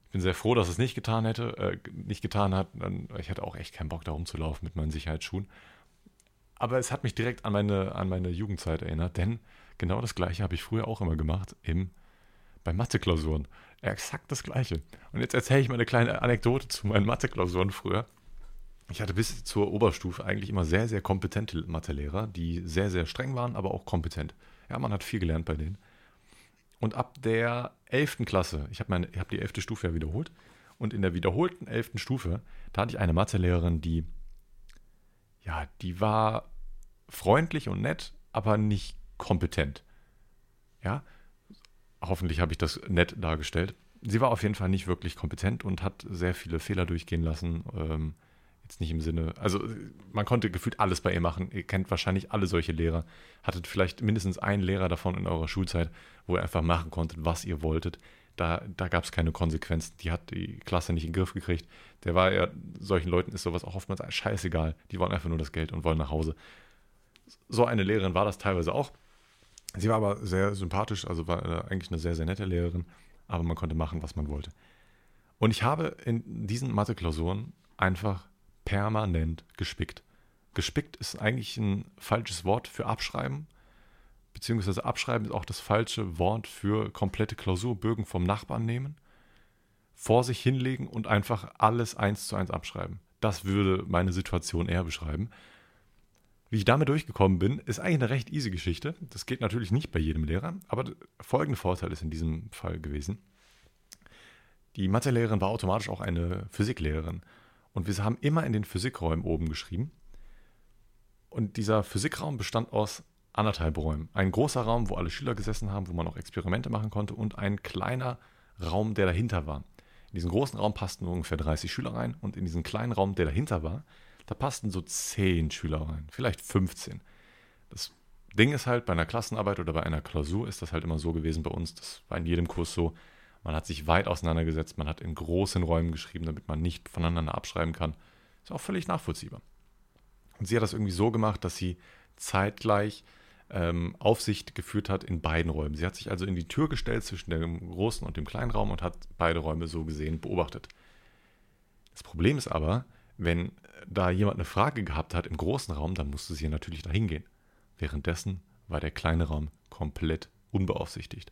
Ich bin sehr froh, dass es nicht getan hätte, äh, nicht getan hat. Ich hatte auch echt keinen Bock, da rumzulaufen mit meinen Sicherheitsschuhen. Aber es hat mich direkt an meine, an meine Jugendzeit erinnert, denn genau das Gleiche habe ich früher auch immer gemacht im, bei Mathe-Klausuren. Exakt das Gleiche. Und jetzt erzähle ich mal eine kleine Anekdote zu meinen Mathe-Klausuren früher. Ich hatte bis zur Oberstufe eigentlich immer sehr, sehr kompetente Mathelehrer, die sehr, sehr streng waren, aber auch kompetent. Ja, man hat viel gelernt bei denen. Und ab der 11. Klasse, ich habe hab die 11. Stufe ja wiederholt, und in der wiederholten 11. Stufe, da hatte ich eine Mathelehrerin, die, ja, die war freundlich und nett, aber nicht kompetent. Ja, hoffentlich habe ich das nett dargestellt. Sie war auf jeden Fall nicht wirklich kompetent und hat sehr viele Fehler durchgehen lassen. Ähm, jetzt nicht im Sinne, also man konnte gefühlt alles bei ihr machen. Ihr kennt wahrscheinlich alle solche Lehrer. Hattet vielleicht mindestens einen Lehrer davon in eurer Schulzeit, wo ihr einfach machen konntet, was ihr wolltet. Da, da gab es keine Konsequenzen. Die hat die Klasse nicht in den Griff gekriegt. Der war ja, solchen Leuten ist sowas auch oftmals scheißegal. Die wollen einfach nur das Geld und wollen nach Hause. So eine Lehrerin war das teilweise auch. Sie war aber sehr sympathisch, also war äh, eigentlich eine sehr, sehr nette Lehrerin, aber man konnte machen, was man wollte. Und ich habe in diesen Mathe-Klausuren einfach permanent gespickt. Gespickt ist eigentlich ein falsches Wort für abschreiben, beziehungsweise abschreiben ist auch das falsche Wort für komplette Klausurbögen vom Nachbarn nehmen, vor sich hinlegen und einfach alles eins zu eins abschreiben. Das würde meine Situation eher beschreiben. Wie ich damit durchgekommen bin, ist eigentlich eine recht easy Geschichte. Das geht natürlich nicht bei jedem Lehrer, aber folgender Vorteil ist in diesem Fall gewesen. Die Mathelehrerin war automatisch auch eine Physiklehrerin. Und wir haben immer in den Physikräumen oben geschrieben. Und dieser Physikraum bestand aus anderthalb Räumen. Ein großer Raum, wo alle Schüler gesessen haben, wo man auch Experimente machen konnte, und ein kleiner Raum, der dahinter war. In diesen großen Raum passten ungefähr 30 Schüler rein und in diesen kleinen Raum, der dahinter war, da passten so zehn Schüler rein, vielleicht 15. Das Ding ist halt, bei einer Klassenarbeit oder bei einer Klausur ist das halt immer so gewesen bei uns, das war in jedem Kurs so, man hat sich weit auseinandergesetzt, man hat in großen Räumen geschrieben, damit man nicht voneinander abschreiben kann. Ist auch völlig nachvollziehbar. Und sie hat das irgendwie so gemacht, dass sie zeitgleich ähm, Aufsicht geführt hat in beiden Räumen. Sie hat sich also in die Tür gestellt zwischen dem großen und dem kleinen Raum und hat beide Räume so gesehen beobachtet. Das Problem ist aber, wenn da jemand eine Frage gehabt hat im großen Raum, dann musste sie natürlich dahin gehen. Währenddessen war der kleine Raum komplett unbeaufsichtigt.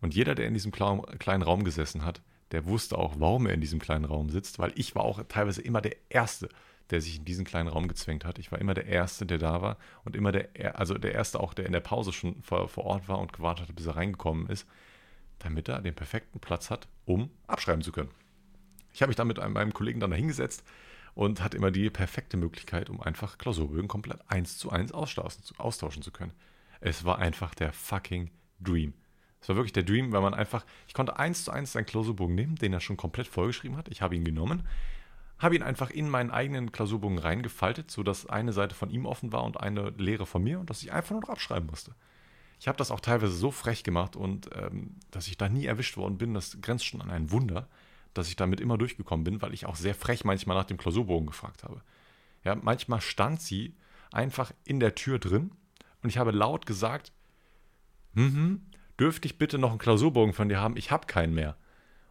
Und jeder, der in diesem kleinen Raum gesessen hat, der wusste auch, warum er in diesem kleinen Raum sitzt, weil ich war auch teilweise immer der Erste, der sich in diesen kleinen Raum gezwängt hat. Ich war immer der Erste, der da war und immer der, also der Erste auch, der in der Pause schon vor, vor Ort war und gewartet hat, bis er reingekommen ist, damit er den perfekten Platz hat, um abschreiben zu können. Ich habe mich dann mit einem, meinem Kollegen dann dahingesetzt, und hat immer die perfekte Möglichkeit, um einfach Klausurbögen komplett eins zu eins austauschen zu können. Es war einfach der fucking Dream. Es war wirklich der Dream, weil man einfach, ich konnte eins zu eins seinen Klausurbogen nehmen, den er schon komplett vollgeschrieben hat. Ich habe ihn genommen, habe ihn einfach in meinen eigenen Klausurbogen reingefaltet, sodass eine Seite von ihm offen war und eine leere von mir und dass ich einfach nur noch abschreiben musste. Ich habe das auch teilweise so frech gemacht und ähm, dass ich da nie erwischt worden bin, das grenzt schon an ein Wunder, dass ich damit immer durchgekommen bin, weil ich auch sehr frech manchmal nach dem Klausurbogen gefragt habe. Ja, manchmal stand sie einfach in der Tür drin und ich habe laut gesagt, mhm, dürfte ich bitte noch einen Klausurbogen von dir haben? Ich habe keinen mehr.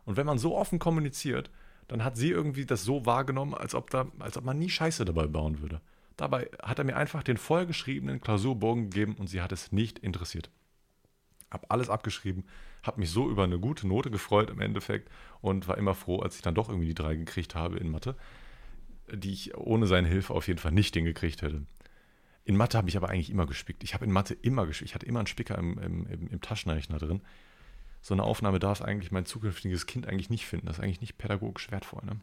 Und wenn man so offen kommuniziert, dann hat sie irgendwie das so wahrgenommen, als ob, da, als ob man nie Scheiße dabei bauen würde. Dabei hat er mir einfach den vollgeschriebenen Klausurbogen gegeben und sie hat es nicht interessiert. Hab alles abgeschrieben, hab mich so über eine gute Note gefreut im Endeffekt und war immer froh, als ich dann doch irgendwie die drei gekriegt habe in Mathe, die ich ohne seine Hilfe auf jeden Fall nicht hingekriegt hätte. In Mathe habe ich aber eigentlich immer gespickt. Ich habe in Mathe immer gespickt. Ich hatte immer einen Spicker im, im, im, im Taschenrechner drin so eine Aufnahme darf eigentlich mein zukünftiges Kind eigentlich nicht finden. Das ist eigentlich nicht pädagogisch wertvoll. Ne?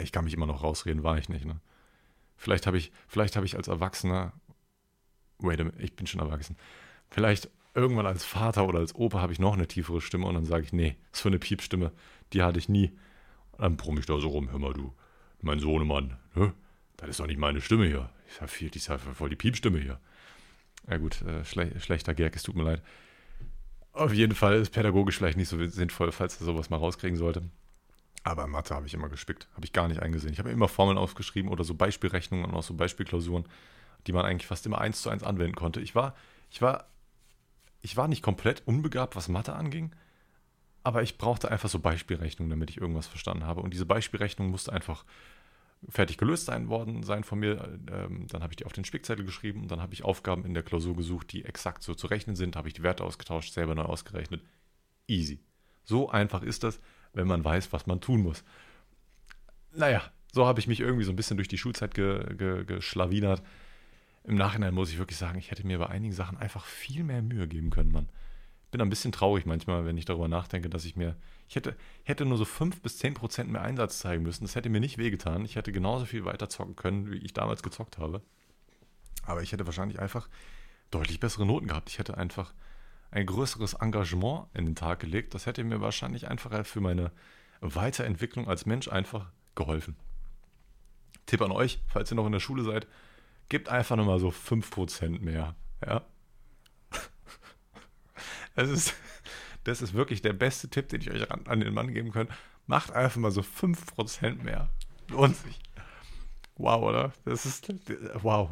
Ich kann mich immer noch rausreden, war ich nicht. Ne? Vielleicht habe ich, vielleicht ich als Erwachsener, wait a minute, ich bin schon erwachsen. Vielleicht irgendwann als Vater oder als Opa habe ich noch eine tiefere Stimme und dann sage ich, nee, so eine Piepstimme, die hatte ich nie. Und dann brumm ich da so rum, hör mal du, mein Sohnemann, ne? das ist doch nicht meine Stimme hier. Ich viel, die ist ja voll die Piepstimme hier. Ja gut, äh, schle schlechter Gag, es tut mir leid. Auf jeden Fall ist pädagogisch vielleicht nicht so sinnvoll, falls er sowas mal rauskriegen sollte. Aber Mathe habe ich immer gespickt. Habe ich gar nicht eingesehen. Ich habe immer Formeln aufgeschrieben oder so Beispielrechnungen und auch so Beispielklausuren, die man eigentlich fast immer eins zu eins anwenden konnte. Ich war, ich war, ich war nicht komplett unbegabt, was Mathe anging, aber ich brauchte einfach so Beispielrechnungen, damit ich irgendwas verstanden habe. Und diese Beispielrechnung musste einfach fertig gelöst sein worden sein von mir. Ähm, dann habe ich die auf den Spickzettel geschrieben und dann habe ich Aufgaben in der Klausur gesucht, die exakt so zu rechnen sind. Habe ich die Werte ausgetauscht, selber neu ausgerechnet. Easy. So einfach ist das, wenn man weiß, was man tun muss. Naja, so habe ich mich irgendwie so ein bisschen durch die Schulzeit ge, ge, geschlawinert. Im Nachhinein muss ich wirklich sagen, ich hätte mir bei einigen Sachen einfach viel mehr Mühe geben können, Mann bin ein bisschen traurig manchmal, wenn ich darüber nachdenke, dass ich mir, ich hätte, hätte nur so 5 bis 10 Prozent mehr Einsatz zeigen müssen. Das hätte mir nicht wehgetan. Ich hätte genauso viel weiter zocken können, wie ich damals gezockt habe. Aber ich hätte wahrscheinlich einfach deutlich bessere Noten gehabt. Ich hätte einfach ein größeres Engagement in den Tag gelegt. Das hätte mir wahrscheinlich einfach für meine Weiterentwicklung als Mensch einfach geholfen. Tipp an euch, falls ihr noch in der Schule seid, gebt einfach nochmal so 5% mehr. Ja, das ist, das ist wirklich der beste Tipp, den ich euch an, an den Mann geben kann. Macht einfach mal so 5% mehr. Lohnt sich. Wow, oder? Das ist, wow.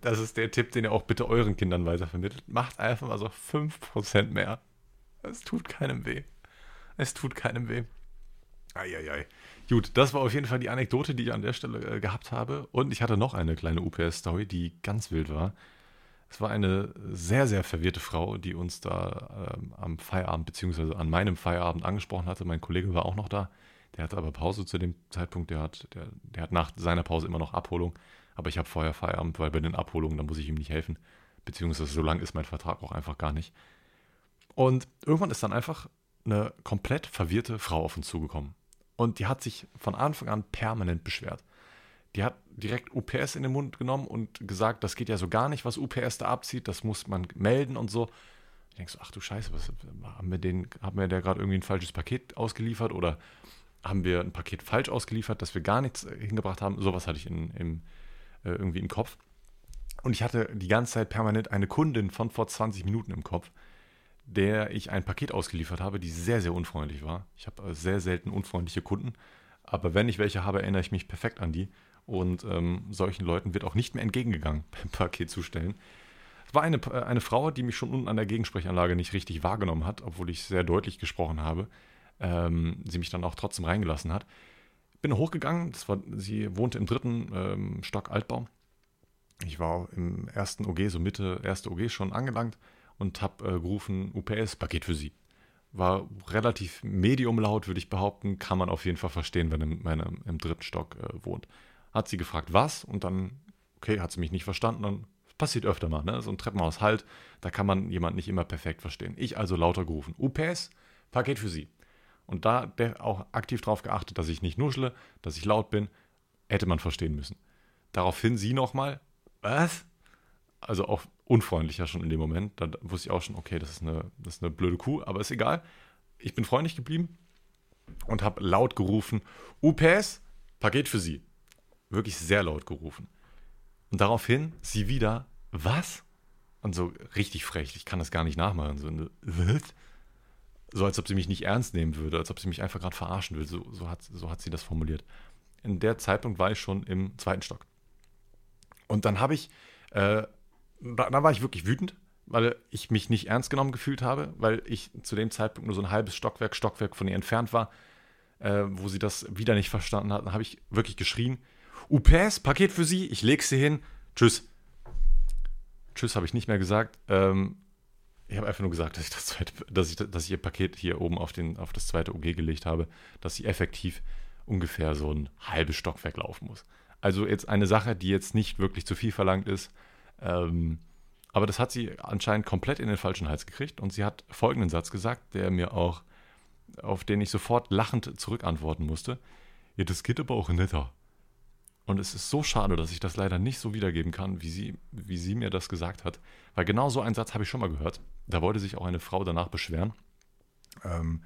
Das ist der Tipp, den ihr auch bitte euren Kindern weitervermittelt. Macht einfach mal so 5% mehr. Es tut keinem weh. Es tut keinem weh. Eieiei. Gut, das war auf jeden Fall die Anekdote, die ich an der Stelle äh, gehabt habe. Und ich hatte noch eine kleine UPS-Story, die ganz wild war. Es war eine sehr, sehr verwirrte Frau, die uns da ähm, am Feierabend, beziehungsweise an meinem Feierabend angesprochen hatte. Mein Kollege war auch noch da. Der hatte aber Pause zu dem Zeitpunkt. Der hat, der, der hat nach seiner Pause immer noch Abholung. Aber ich habe vorher Feierabend, weil bei den Abholungen, da muss ich ihm nicht helfen. Beziehungsweise so lang ist mein Vertrag auch einfach gar nicht. Und irgendwann ist dann einfach eine komplett verwirrte Frau auf uns zugekommen. Und die hat sich von Anfang an permanent beschwert die hat direkt UPS in den Mund genommen und gesagt, das geht ja so gar nicht, was UPS da abzieht, das muss man melden und so. Ich denke so, ach du Scheiße, was, haben wir den, haben wir der gerade irgendwie ein falsches Paket ausgeliefert oder haben wir ein Paket falsch ausgeliefert, dass wir gar nichts hingebracht haben? Sowas hatte ich in, im, äh, irgendwie im Kopf. Und ich hatte die ganze Zeit permanent eine Kundin von vor 20 Minuten im Kopf, der ich ein Paket ausgeliefert habe, die sehr, sehr unfreundlich war. Ich habe äh, sehr selten unfreundliche Kunden, aber wenn ich welche habe, erinnere ich mich perfekt an die. Und ähm, solchen Leuten wird auch nicht mehr entgegengegangen beim Paket zustellen. Es war eine, äh, eine Frau, die mich schon unten an der Gegensprechanlage nicht richtig wahrgenommen hat, obwohl ich sehr deutlich gesprochen habe. Ähm, sie mich dann auch trotzdem reingelassen hat. Bin hochgegangen, das war, sie wohnte im dritten ähm, Stock Altbau. Ich war im ersten OG, so Mitte erste OG schon angelangt und habe äh, gerufen, UPS-Paket für sie. War relativ medium laut, würde ich behaupten. Kann man auf jeden Fall verstehen, wenn man im, im dritten Stock äh, wohnt hat sie gefragt, was? Und dann, okay, hat sie mich nicht verstanden. Dann passiert öfter mal, ne? So ein Treppenhaus halt, da kann man jemanden nicht immer perfekt verstehen. Ich also lauter gerufen, UPS, Paket für Sie. Und da auch aktiv darauf geachtet, dass ich nicht nuschle, dass ich laut bin, hätte man verstehen müssen. Daraufhin sie nochmal, was? Also auch unfreundlicher schon in dem Moment. Da wusste ich auch schon, okay, das ist eine, das ist eine blöde Kuh, aber ist egal. Ich bin freundlich geblieben und habe laut gerufen, UPS, Paket für Sie. Wirklich sehr laut gerufen. Und daraufhin sie wieder, was? Und so richtig frech, ich kann das gar nicht nachmachen. So, was? so als ob sie mich nicht ernst nehmen würde, als ob sie mich einfach gerade verarschen will. So, so, hat, so hat sie das formuliert. In der Zeitpunkt war ich schon im zweiten Stock. Und dann habe ich, äh, da, da war ich wirklich wütend, weil ich mich nicht ernst genommen gefühlt habe, weil ich zu dem Zeitpunkt nur so ein halbes Stockwerk, Stockwerk von ihr entfernt war, äh, wo sie das wieder nicht verstanden hat. Dann habe ich wirklich geschrien, UPS, Paket für Sie, ich lege sie hin, tschüss. Tschüss habe ich nicht mehr gesagt. Ähm, ich habe einfach nur gesagt, dass ich, das zweite, dass, ich, dass ich ihr Paket hier oben auf, den, auf das zweite OG gelegt habe, dass sie effektiv ungefähr so ein halbes Stockwerk laufen muss. Also jetzt eine Sache, die jetzt nicht wirklich zu viel verlangt ist. Ähm, aber das hat sie anscheinend komplett in den falschen Hals gekriegt und sie hat folgenden Satz gesagt, der mir auch, auf den ich sofort lachend zurückantworten musste. Ja, das geht aber auch netter. Und es ist so schade, dass ich das leider nicht so wiedergeben kann, wie sie, wie sie mir das gesagt hat. Weil genau so einen Satz habe ich schon mal gehört. Da wollte sich auch eine Frau danach beschweren, ähm,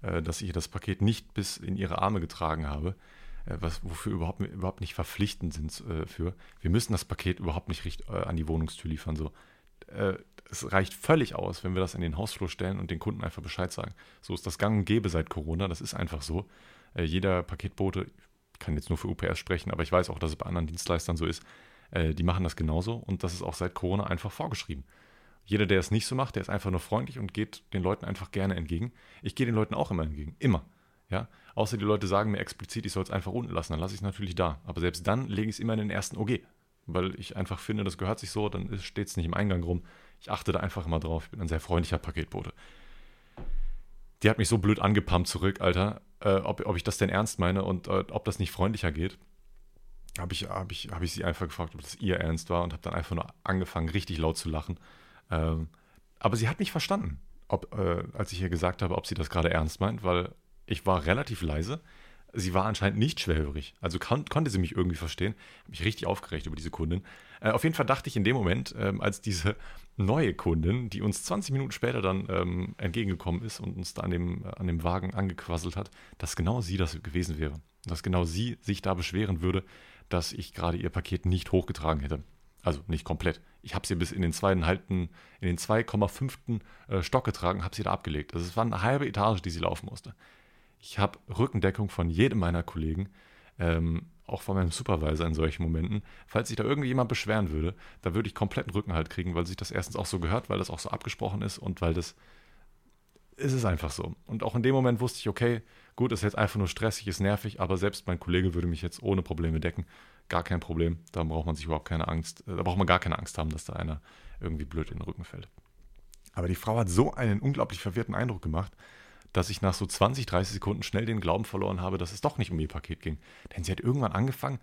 äh, dass ich das Paket nicht bis in ihre Arme getragen habe, äh, was, wofür überhaupt, überhaupt nicht verpflichtend sind äh, für. Wir müssen das Paket überhaupt nicht richt, äh, an die Wohnungstür liefern. So. Äh, es reicht völlig aus, wenn wir das in den Hausflur stellen und den Kunden einfach Bescheid sagen. So ist das gang und gäbe seit Corona, das ist einfach so. Äh, jeder Paketbote, kann jetzt nur für UPS sprechen, aber ich weiß auch, dass es bei anderen Dienstleistern so ist. Äh, die machen das genauso und das ist auch seit Corona einfach vorgeschrieben. Jeder, der es nicht so macht, der ist einfach nur freundlich und geht den Leuten einfach gerne entgegen. Ich gehe den Leuten auch immer entgegen. Immer. Ja? Außer die Leute sagen mir explizit, ich soll es einfach unten lassen, dann lasse ich es natürlich da. Aber selbst dann lege ich es immer in den ersten OG. Weil ich einfach finde, das gehört sich so, dann steht es nicht im Eingang rum. Ich achte da einfach immer drauf. Ich bin ein sehr freundlicher Paketbote. Die hat mich so blöd angepumpt zurück, Alter äh, ob, ob ich das denn ernst meine und äh, ob das nicht freundlicher geht. Habe ich, hab ich, hab ich sie einfach gefragt, ob das ihr ernst war und habe dann einfach nur angefangen, richtig laut zu lachen. Ähm, aber sie hat mich verstanden, ob, äh, als ich ihr gesagt habe, ob sie das gerade ernst meint, weil ich war relativ leise sie war anscheinend nicht schwerhörig. Also kon konnte sie mich irgendwie verstehen. Habe mich richtig aufgeregt über diese Kundin. Äh, auf jeden Fall dachte ich in dem Moment, ähm, als diese neue Kundin, die uns 20 Minuten später dann ähm, entgegengekommen ist und uns da an dem, an dem Wagen angequasselt hat, dass genau sie das gewesen wäre. Dass genau sie sich da beschweren würde, dass ich gerade ihr Paket nicht hochgetragen hätte. Also nicht komplett. Ich habe sie bis in den zweieinhalbten, in den 2,5. Äh, Stock getragen, habe sie da abgelegt. Also es war eine halbe Etage, die sie laufen musste. Ich habe Rückendeckung von jedem meiner Kollegen, ähm, auch von meinem Supervisor in solchen Momenten. Falls sich da irgendwie jemand beschweren würde, da würde ich kompletten Rückenhalt kriegen, weil sich das erstens auch so gehört, weil das auch so abgesprochen ist und weil das ist es einfach so. Und auch in dem Moment wusste ich, okay, gut, ist jetzt einfach nur stressig, ist nervig, aber selbst mein Kollege würde mich jetzt ohne Probleme decken. Gar kein Problem. Da braucht man sich überhaupt keine Angst, äh, da braucht man gar keine Angst haben, dass da einer irgendwie blöd in den Rücken fällt. Aber die Frau hat so einen unglaublich verwirrten Eindruck gemacht, dass ich nach so 20, 30 Sekunden schnell den Glauben verloren habe, dass es doch nicht um ihr Paket ging. Denn sie hat irgendwann angefangen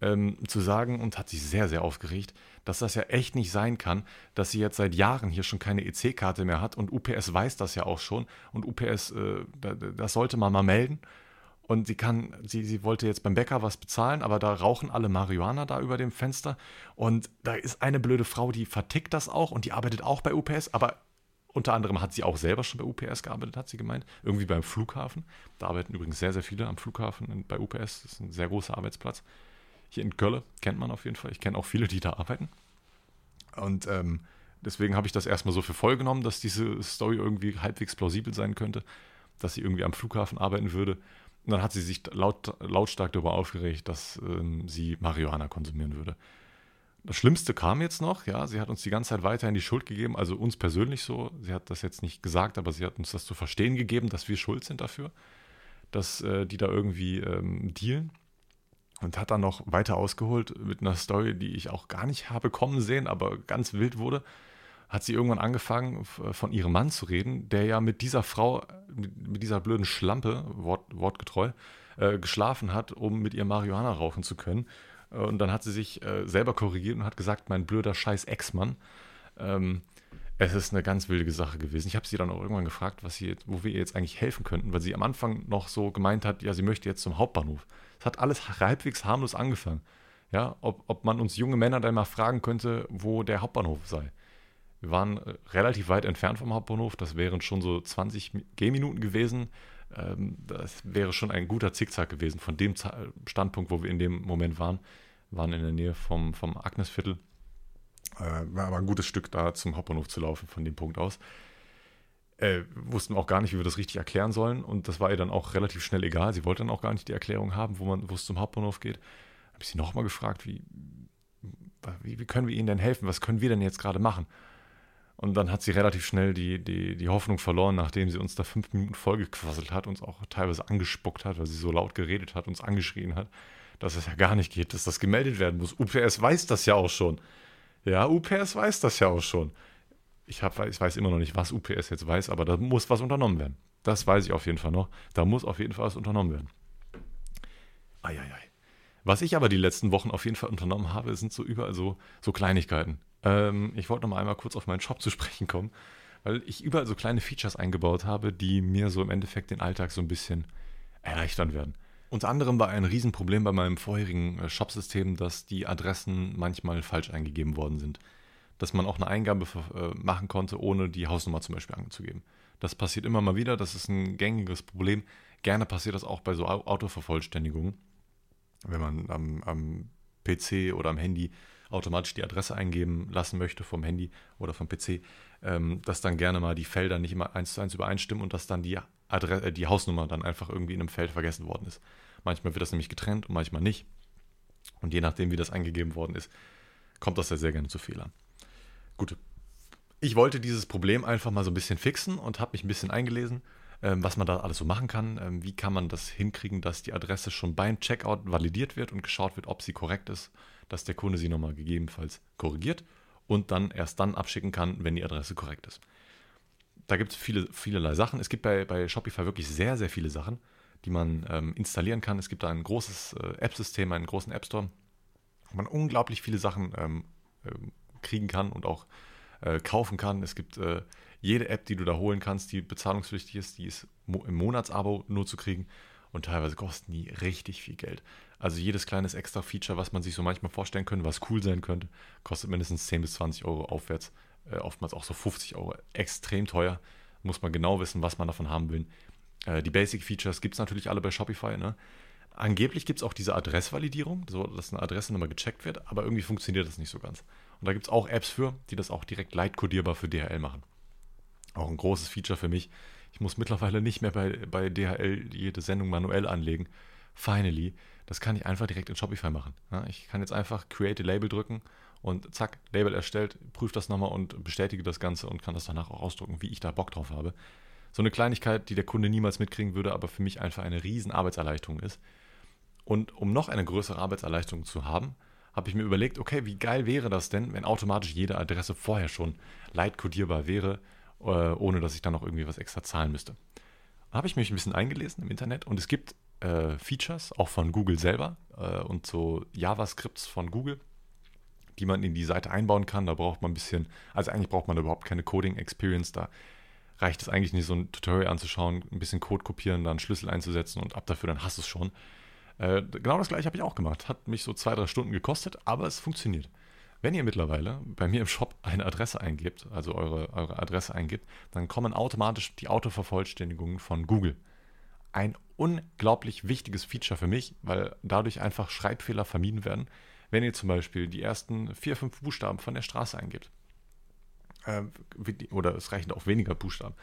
ähm, zu sagen und hat sich sehr, sehr aufgeregt, dass das ja echt nicht sein kann, dass sie jetzt seit Jahren hier schon keine EC-Karte mehr hat und UPS weiß das ja auch schon und UPS, äh, das sollte man mal melden. Und sie kann, sie, sie wollte jetzt beim Bäcker was bezahlen, aber da rauchen alle Marihuana da über dem Fenster. Und da ist eine blöde Frau, die vertickt das auch und die arbeitet auch bei UPS, aber unter anderem hat sie auch selber schon bei UPS gearbeitet, hat sie gemeint. Irgendwie beim Flughafen. Da arbeiten übrigens sehr, sehr viele am Flughafen bei UPS. Das ist ein sehr großer Arbeitsplatz. Hier in Köln kennt man auf jeden Fall. Ich kenne auch viele, die da arbeiten. Und ähm, deswegen habe ich das erstmal so für voll genommen, dass diese Story irgendwie halbwegs plausibel sein könnte, dass sie irgendwie am Flughafen arbeiten würde. Und dann hat sie sich laut, lautstark darüber aufgeregt, dass ähm, sie Marihuana konsumieren würde. Das Schlimmste kam jetzt noch, ja, sie hat uns die ganze Zeit weiterhin die Schuld gegeben, also uns persönlich so. Sie hat das jetzt nicht gesagt, aber sie hat uns das zu verstehen gegeben, dass wir schuld sind dafür, dass äh, die da irgendwie ähm, dealen. Und hat dann noch weiter ausgeholt mit einer Story, die ich auch gar nicht habe kommen sehen, aber ganz wild wurde. Hat sie irgendwann angefangen, von ihrem Mann zu reden, der ja mit dieser Frau, mit dieser blöden Schlampe, wort, wortgetreu, äh, geschlafen hat, um mit ihr Marihuana rauchen zu können und dann hat sie sich äh, selber korrigiert und hat gesagt, mein blöder scheiß Ex-Mann. Ähm, es ist eine ganz wilde Sache gewesen. Ich habe sie dann auch irgendwann gefragt, was sie, wo wir ihr jetzt eigentlich helfen könnten, weil sie am Anfang noch so gemeint hat, ja, sie möchte jetzt zum Hauptbahnhof. Es hat alles halbwegs harmlos angefangen. Ja, ob, ob man uns junge Männer dann mal fragen könnte, wo der Hauptbahnhof sei. Wir waren äh, relativ weit entfernt vom Hauptbahnhof, das wären schon so 20 Gehminuten gewesen. Ähm, das wäre schon ein guter Zickzack gewesen von dem Standpunkt, wo wir in dem Moment waren. Waren in der Nähe vom, vom Agnesviertel. Äh, war aber ein gutes Stück da zum Hauptbahnhof zu laufen von dem Punkt aus. Äh, wussten auch gar nicht, wie wir das richtig erklären sollen. Und das war ihr dann auch relativ schnell egal. Sie wollte dann auch gar nicht die Erklärung haben, wo, wo es zum Hauptbahnhof geht. Habe ich sie nochmal gefragt, wie, wie, wie, können wir Ihnen denn helfen? Was können wir denn jetzt gerade machen? Und dann hat sie relativ schnell die, die, die Hoffnung verloren, nachdem sie uns da fünf Minuten vollgequasselt hat, uns auch teilweise angespuckt hat, weil sie so laut geredet hat, uns angeschrien hat, dass es ja gar nicht geht, dass das gemeldet werden muss. UPS weiß das ja auch schon. Ja, UPS weiß das ja auch schon. Ich, hab, ich weiß immer noch nicht, was UPS jetzt weiß, aber da muss was unternommen werden. Das weiß ich auf jeden Fall noch. Da muss auf jeden Fall was unternommen werden. Eieiei. Was ich aber die letzten Wochen auf jeden Fall unternommen habe, sind so überall so, so Kleinigkeiten. Ähm, ich wollte noch mal einmal kurz auf meinen Shop zu sprechen kommen, weil ich überall so kleine Features eingebaut habe, die mir so im Endeffekt den Alltag so ein bisschen erleichtern werden. Unter anderem war ein Riesenproblem bei meinem vorherigen äh, Shopsystem, dass die Adressen manchmal falsch eingegeben worden sind. Dass man auch eine Eingabe äh, machen konnte, ohne die Hausnummer zum Beispiel anzugeben. Das passiert immer mal wieder, das ist ein gängiges Problem. Gerne passiert das auch bei so Autovervollständigungen. Wenn man am, am PC oder am Handy automatisch die Adresse eingeben lassen möchte vom Handy oder vom PC, ähm, dass dann gerne mal die Felder nicht immer eins zu eins übereinstimmen und dass dann die, Adresse, äh, die Hausnummer dann einfach irgendwie in einem Feld vergessen worden ist. Manchmal wird das nämlich getrennt und manchmal nicht. Und je nachdem, wie das eingegeben worden ist, kommt das ja sehr gerne zu Fehlern. Gut. Ich wollte dieses Problem einfach mal so ein bisschen fixen und habe mich ein bisschen eingelesen, ähm, was man da alles so machen kann. Ähm, wie kann man das hinkriegen, dass die Adresse schon beim Checkout validiert wird und geschaut wird, ob sie korrekt ist dass der Kunde sie nochmal gegebenenfalls korrigiert und dann erst dann abschicken kann, wenn die Adresse korrekt ist. Da gibt es viele, vielerlei Sachen. Es gibt bei, bei Shopify wirklich sehr, sehr viele Sachen, die man ähm, installieren kann. Es gibt da ein großes äh, App-System, einen großen App Store, wo man unglaublich viele Sachen ähm, äh, kriegen kann und auch äh, kaufen kann. Es gibt äh, jede App, die du da holen kannst, die bezahlungspflichtig ist, die ist mo im Monatsabo nur zu kriegen und teilweise kosten die richtig viel Geld. Also jedes kleines extra Feature, was man sich so manchmal vorstellen könnte, was cool sein könnte, kostet mindestens 10 bis 20 Euro aufwärts, äh, oftmals auch so 50 Euro. Extrem teuer. Muss man genau wissen, was man davon haben will. Äh, die Basic Features gibt es natürlich alle bei Shopify. Ne? Angeblich gibt es auch diese Adressvalidierung, so dass eine Adresse nochmal gecheckt wird, aber irgendwie funktioniert das nicht so ganz. Und da gibt es auch Apps für, die das auch direkt leitkodierbar für DHL machen. Auch ein großes Feature für mich, ich muss mittlerweile nicht mehr bei, bei DHL jede Sendung manuell anlegen. Finally, das kann ich einfach direkt in Shopify machen. Ich kann jetzt einfach Create a Label drücken und zack, Label erstellt, prüfe das nochmal und bestätige das Ganze und kann das danach auch ausdrucken, wie ich da Bock drauf habe. So eine Kleinigkeit, die der Kunde niemals mitkriegen würde, aber für mich einfach eine riesen Arbeitserleichterung ist. Und um noch eine größere Arbeitserleichterung zu haben, habe ich mir überlegt, okay, wie geil wäre das denn, wenn automatisch jede Adresse vorher schon leitkodierbar wäre äh, ohne dass ich dann noch irgendwie was extra zahlen müsste. Da habe ich mich ein bisschen eingelesen im Internet und es gibt äh, Features, auch von Google selber äh, und so JavaScripts von Google, die man in die Seite einbauen kann. Da braucht man ein bisschen, also eigentlich braucht man überhaupt keine Coding-Experience, da reicht es eigentlich nicht, so ein Tutorial anzuschauen, ein bisschen Code kopieren, dann Schlüssel einzusetzen und ab dafür, dann hast du es schon. Äh, genau das gleiche habe ich auch gemacht. Hat mich so zwei, drei Stunden gekostet, aber es funktioniert. Wenn ihr mittlerweile bei mir im Shop eine Adresse eingibt, also eure, eure Adresse eingibt, dann kommen automatisch die Autovervollständigungen von Google. Ein unglaublich wichtiges Feature für mich, weil dadurch einfach Schreibfehler vermieden werden, wenn ihr zum Beispiel die ersten vier, fünf Buchstaben von der Straße eingibt. Äh, oder es reichen auch weniger Buchstaben.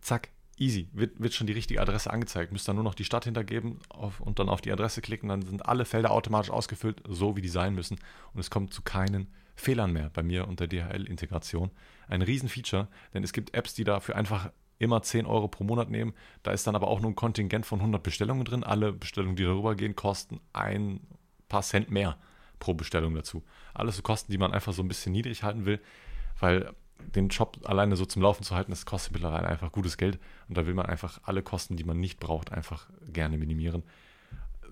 Zack, easy, wird, wird schon die richtige Adresse angezeigt. Müsst dann nur noch die Stadt hintergeben auf, und dann auf die Adresse klicken. Dann sind alle Felder automatisch ausgefüllt, so wie die sein müssen. Und es kommt zu keinen Fehlern mehr bei mir unter DHL-Integration. Ein Riesenfeature, denn es gibt Apps, die dafür einfach immer 10 Euro pro Monat nehmen. Da ist dann aber auch nur ein Kontingent von 100 Bestellungen drin. Alle Bestellungen, die darüber gehen, kosten ein paar Cent mehr pro Bestellung dazu. Alles so Kosten, die man einfach so ein bisschen niedrig halten will, weil den Job alleine so zum Laufen zu halten, das kostet mittlerweile einfach gutes Geld. Und da will man einfach alle Kosten, die man nicht braucht, einfach gerne minimieren.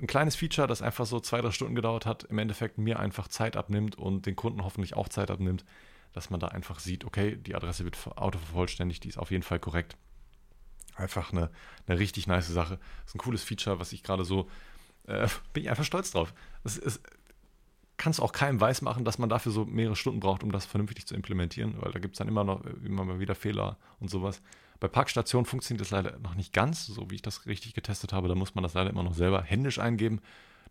Ein kleines Feature, das einfach so zwei, drei Stunden gedauert hat, im Endeffekt mir einfach Zeit abnimmt und den Kunden hoffentlich auch Zeit abnimmt, dass man da einfach sieht, okay, die Adresse wird autovervollständigt, die ist auf jeden Fall korrekt. Einfach eine, eine richtig nice Sache. Das ist ein cooles Feature, was ich gerade so, äh, bin ich einfach stolz drauf. Es, es, kann es auch keinem weiß machen, dass man dafür so mehrere Stunden braucht, um das vernünftig zu implementieren, weil da gibt es dann immer noch immer mal wieder Fehler und sowas. Bei Parkstationen funktioniert das leider noch nicht ganz, so wie ich das richtig getestet habe. Da muss man das leider immer noch selber händisch eingeben.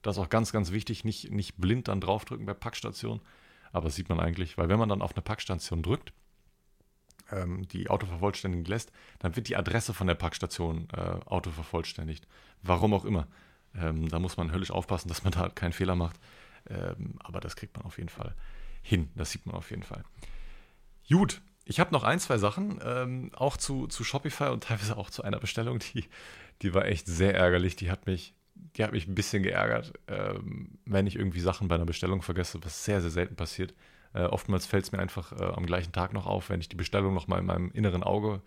Das ist auch ganz, ganz wichtig, nicht, nicht blind dann draufdrücken bei Packstationen. Aber das sieht man eigentlich, weil wenn man dann auf eine Packstation drückt, ähm, die Auto vervollständigen lässt, dann wird die Adresse von der Packstation äh, Auto vervollständigt. Warum auch immer. Ähm, da muss man höllisch aufpassen, dass man da keinen Fehler macht. Ähm, aber das kriegt man auf jeden Fall hin. Das sieht man auf jeden Fall. Gut, ich habe noch ein, zwei Sachen, ähm, auch zu, zu Shopify und teilweise auch zu einer Bestellung, die, die war echt sehr ärgerlich. Die hat mich, hat mich ein bisschen geärgert, ähm, wenn ich irgendwie Sachen bei einer Bestellung vergesse, was sehr, sehr selten passiert. Äh, oftmals fällt es mir einfach äh, am gleichen Tag noch auf, wenn ich die Bestellung noch mal in meinem inneren Auge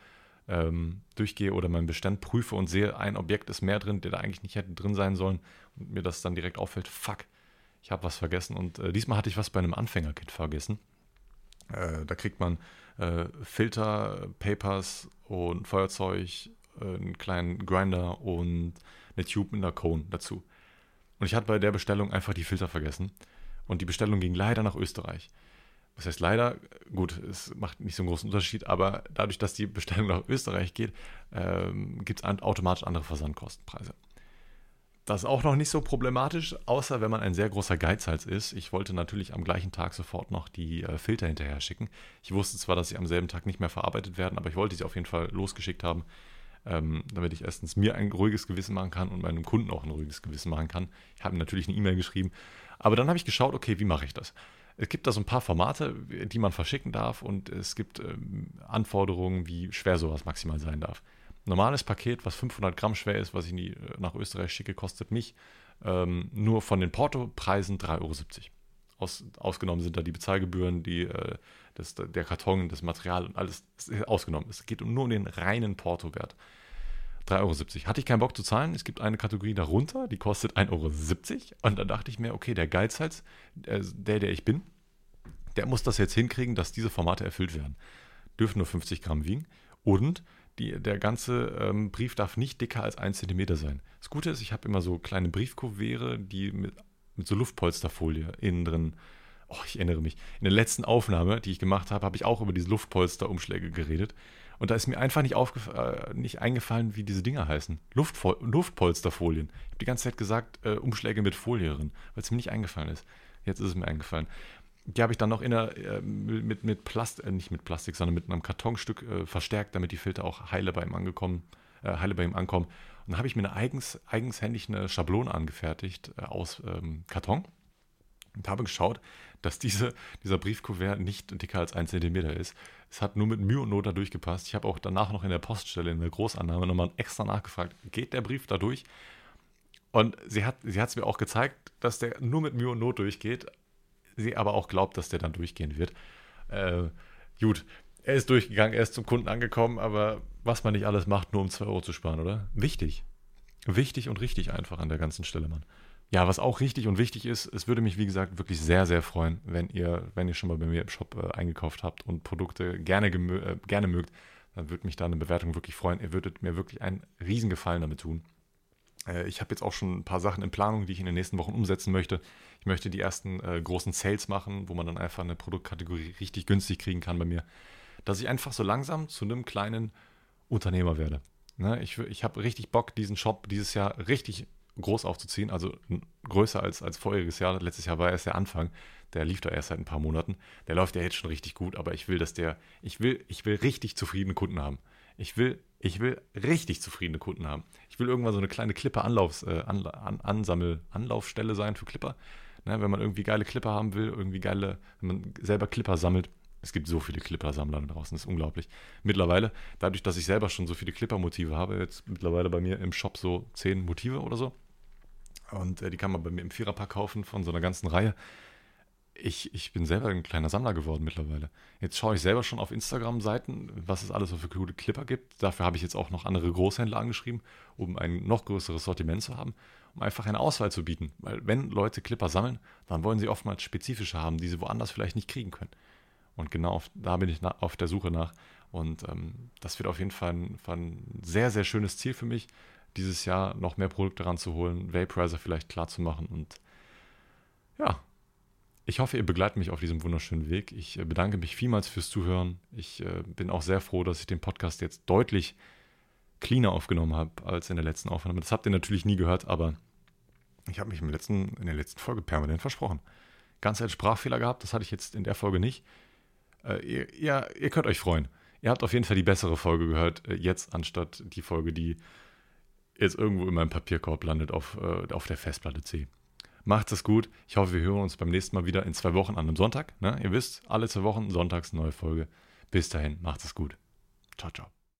ähm, durchgehe oder meinen Bestand prüfe und sehe, ein Objekt ist mehr drin, der da eigentlich nicht hätte drin sein sollen und mir das dann direkt auffällt, fuck, ich habe was vergessen. Und äh, diesmal hatte ich was bei einem Anfängerkit vergessen. Äh, da kriegt man äh, Filter, Papers und Feuerzeug, äh, einen kleinen Grinder und eine Tube mit einer Cone dazu. Und ich hatte bei der Bestellung einfach die Filter vergessen. Und die Bestellung ging leider nach Österreich. Was heißt leider? Gut, es macht nicht so einen großen Unterschied, aber dadurch, dass die Bestellung nach Österreich geht, ähm, gibt es automatisch andere Versandkostenpreise. Das ist auch noch nicht so problematisch, außer wenn man ein sehr großer Geizhals ist. Ich wollte natürlich am gleichen Tag sofort noch die äh, Filter hinterher schicken. Ich wusste zwar, dass sie am selben Tag nicht mehr verarbeitet werden, aber ich wollte sie auf jeden Fall losgeschickt haben, ähm, damit ich erstens mir ein ruhiges Gewissen machen kann und meinem Kunden auch ein ruhiges Gewissen machen kann. Ich habe ihm natürlich eine E-Mail geschrieben, aber dann habe ich geschaut, okay, wie mache ich das? Es gibt da so ein paar Formate, die man verschicken darf und es gibt ähm, Anforderungen, wie schwer sowas maximal sein darf. Normales Paket, was 500 Gramm schwer ist, was ich die, äh, nach Österreich schicke, kostet mich ähm, nur von den Portopreisen 3,70 Euro. Aus, ausgenommen sind da die Bezahlgebühren, die, äh, das, der Karton, das Material und alles ausgenommen. Es geht nur um den reinen Portowert. 3,70 Euro. Hatte ich keinen Bock zu zahlen. Es gibt eine Kategorie darunter, die kostet 1,70 Euro. Und dann dachte ich mir, okay, der Geizhals, äh, der, der ich bin, der muss das jetzt hinkriegen, dass diese Formate erfüllt werden. Dürfen nur 50 Gramm wiegen. Und die, der ganze ähm, Brief darf nicht dicker als 1 cm sein. Das Gute ist, ich habe immer so kleine Briefkuvere, die mit, mit so Luftpolsterfolie innen drin. Oh, ich erinnere mich. In der letzten Aufnahme, die ich gemacht habe, habe ich auch über diese Luftpolsterumschläge geredet. Und da ist mir einfach nicht, äh, nicht eingefallen, wie diese Dinger heißen. Luftfol Luftpolsterfolien. Ich habe die ganze Zeit gesagt, äh, Umschläge mit Folie drin, weil es mir nicht eingefallen ist. Jetzt ist es mir eingefallen. Die habe ich dann noch in der, äh, mit, mit Plastik, äh, nicht mit Plastik, sondern mit einem Kartonstück äh, verstärkt, damit die Filter auch heile bei ihm angekommen, äh, heile bei ihm ankommen. Und dann habe ich mir eine eigens, eigenshändig eine Schablone angefertigt aus ähm, Karton und habe geschaut, dass diese, dieser Briefkuvert nicht dicker als ein Zentimeter ist. Es hat nur mit Mühe und Not da durchgepasst. Ich habe auch danach noch in der Poststelle, in der Großannahme, nochmal extra nachgefragt, geht der Brief da durch? Und sie hat sie es mir auch gezeigt, dass der nur mit Mühe und Not durchgeht, sie aber auch glaubt, dass der dann durchgehen wird. Äh, gut, er ist durchgegangen, er ist zum Kunden angekommen, aber was man nicht alles macht, nur um 2 Euro zu sparen, oder? Wichtig. Wichtig und richtig einfach an der ganzen Stelle, Mann. Ja, was auch richtig und wichtig ist, es würde mich, wie gesagt, wirklich sehr, sehr freuen, wenn ihr, wenn ihr schon mal bei mir im Shop äh, eingekauft habt und Produkte gerne, äh, gerne mögt, dann würde mich da eine Bewertung wirklich freuen. Ihr würdet mir wirklich einen Riesengefallen damit tun. Äh, ich habe jetzt auch schon ein paar Sachen in Planung, die ich in den nächsten Wochen umsetzen möchte. Ich möchte die ersten äh, großen Sales machen, wo man dann einfach eine Produktkategorie richtig günstig kriegen kann bei mir. Dass ich einfach so langsam zu einem kleinen Unternehmer werde. Ne? Ich, ich habe richtig Bock, diesen Shop dieses Jahr richtig groß aufzuziehen, also größer als, als voriges Jahr. Letztes Jahr war erst der Anfang, der lief da erst seit ein paar Monaten. Der läuft ja jetzt schon richtig gut, aber ich will, dass der, ich will, ich will richtig zufriedene Kunden haben. Ich will, ich will richtig zufriedene Kunden haben. Ich will irgendwann so eine kleine Clipper Anlaufs, äh, an, an, Ansammel, Anlaufstelle sein für Clipper. Ne, wenn man irgendwie geile Clipper haben will, irgendwie geile, wenn man selber Clipper sammelt. Es gibt so viele Clipper-Sammler da draußen, das ist unglaublich. Mittlerweile, dadurch, dass ich selber schon so viele Clipper-Motive habe, jetzt mittlerweile bei mir im Shop so zehn Motive oder so, und äh, die kann man bei mir im Viererpack kaufen von so einer ganzen Reihe. Ich, ich bin selber ein kleiner Sammler geworden mittlerweile. Jetzt schaue ich selber schon auf Instagram-Seiten, was es alles so für coole Clipper gibt. Dafür habe ich jetzt auch noch andere Großhändler angeschrieben, um ein noch größeres Sortiment zu haben, um einfach eine Auswahl zu bieten. Weil wenn Leute Clipper sammeln, dann wollen sie oftmals spezifische haben, die sie woanders vielleicht nicht kriegen können. Und genau auf, da bin ich auf der Suche nach. Und ähm, das wird auf jeden Fall ein, ein sehr, sehr schönes Ziel für mich dieses Jahr noch mehr Produkte ranzuholen, Vaporizer vielleicht klar zu machen und ja, ich hoffe, ihr begleitet mich auf diesem wunderschönen Weg. Ich äh, bedanke mich vielmals fürs Zuhören. Ich äh, bin auch sehr froh, dass ich den Podcast jetzt deutlich cleaner aufgenommen habe als in der letzten Aufnahme. Das habt ihr natürlich nie gehört, aber ich habe mich im letzten, in der letzten Folge permanent versprochen. Ganz als Sprachfehler gehabt, das hatte ich jetzt in der Folge nicht. Äh, ihr, ihr, ihr, könnt euch freuen. Ihr habt auf jeden Fall die bessere Folge gehört, jetzt anstatt die Folge, die jetzt irgendwo in meinem Papierkorb landet auf, äh, auf der Festplatte C. Macht es gut. Ich hoffe, wir hören uns beim nächsten Mal wieder in zwei Wochen an einem Sonntag. Ne? Ihr wisst, alle zwei Wochen sonntags neue Folge. Bis dahin, macht es gut. Ciao, ciao.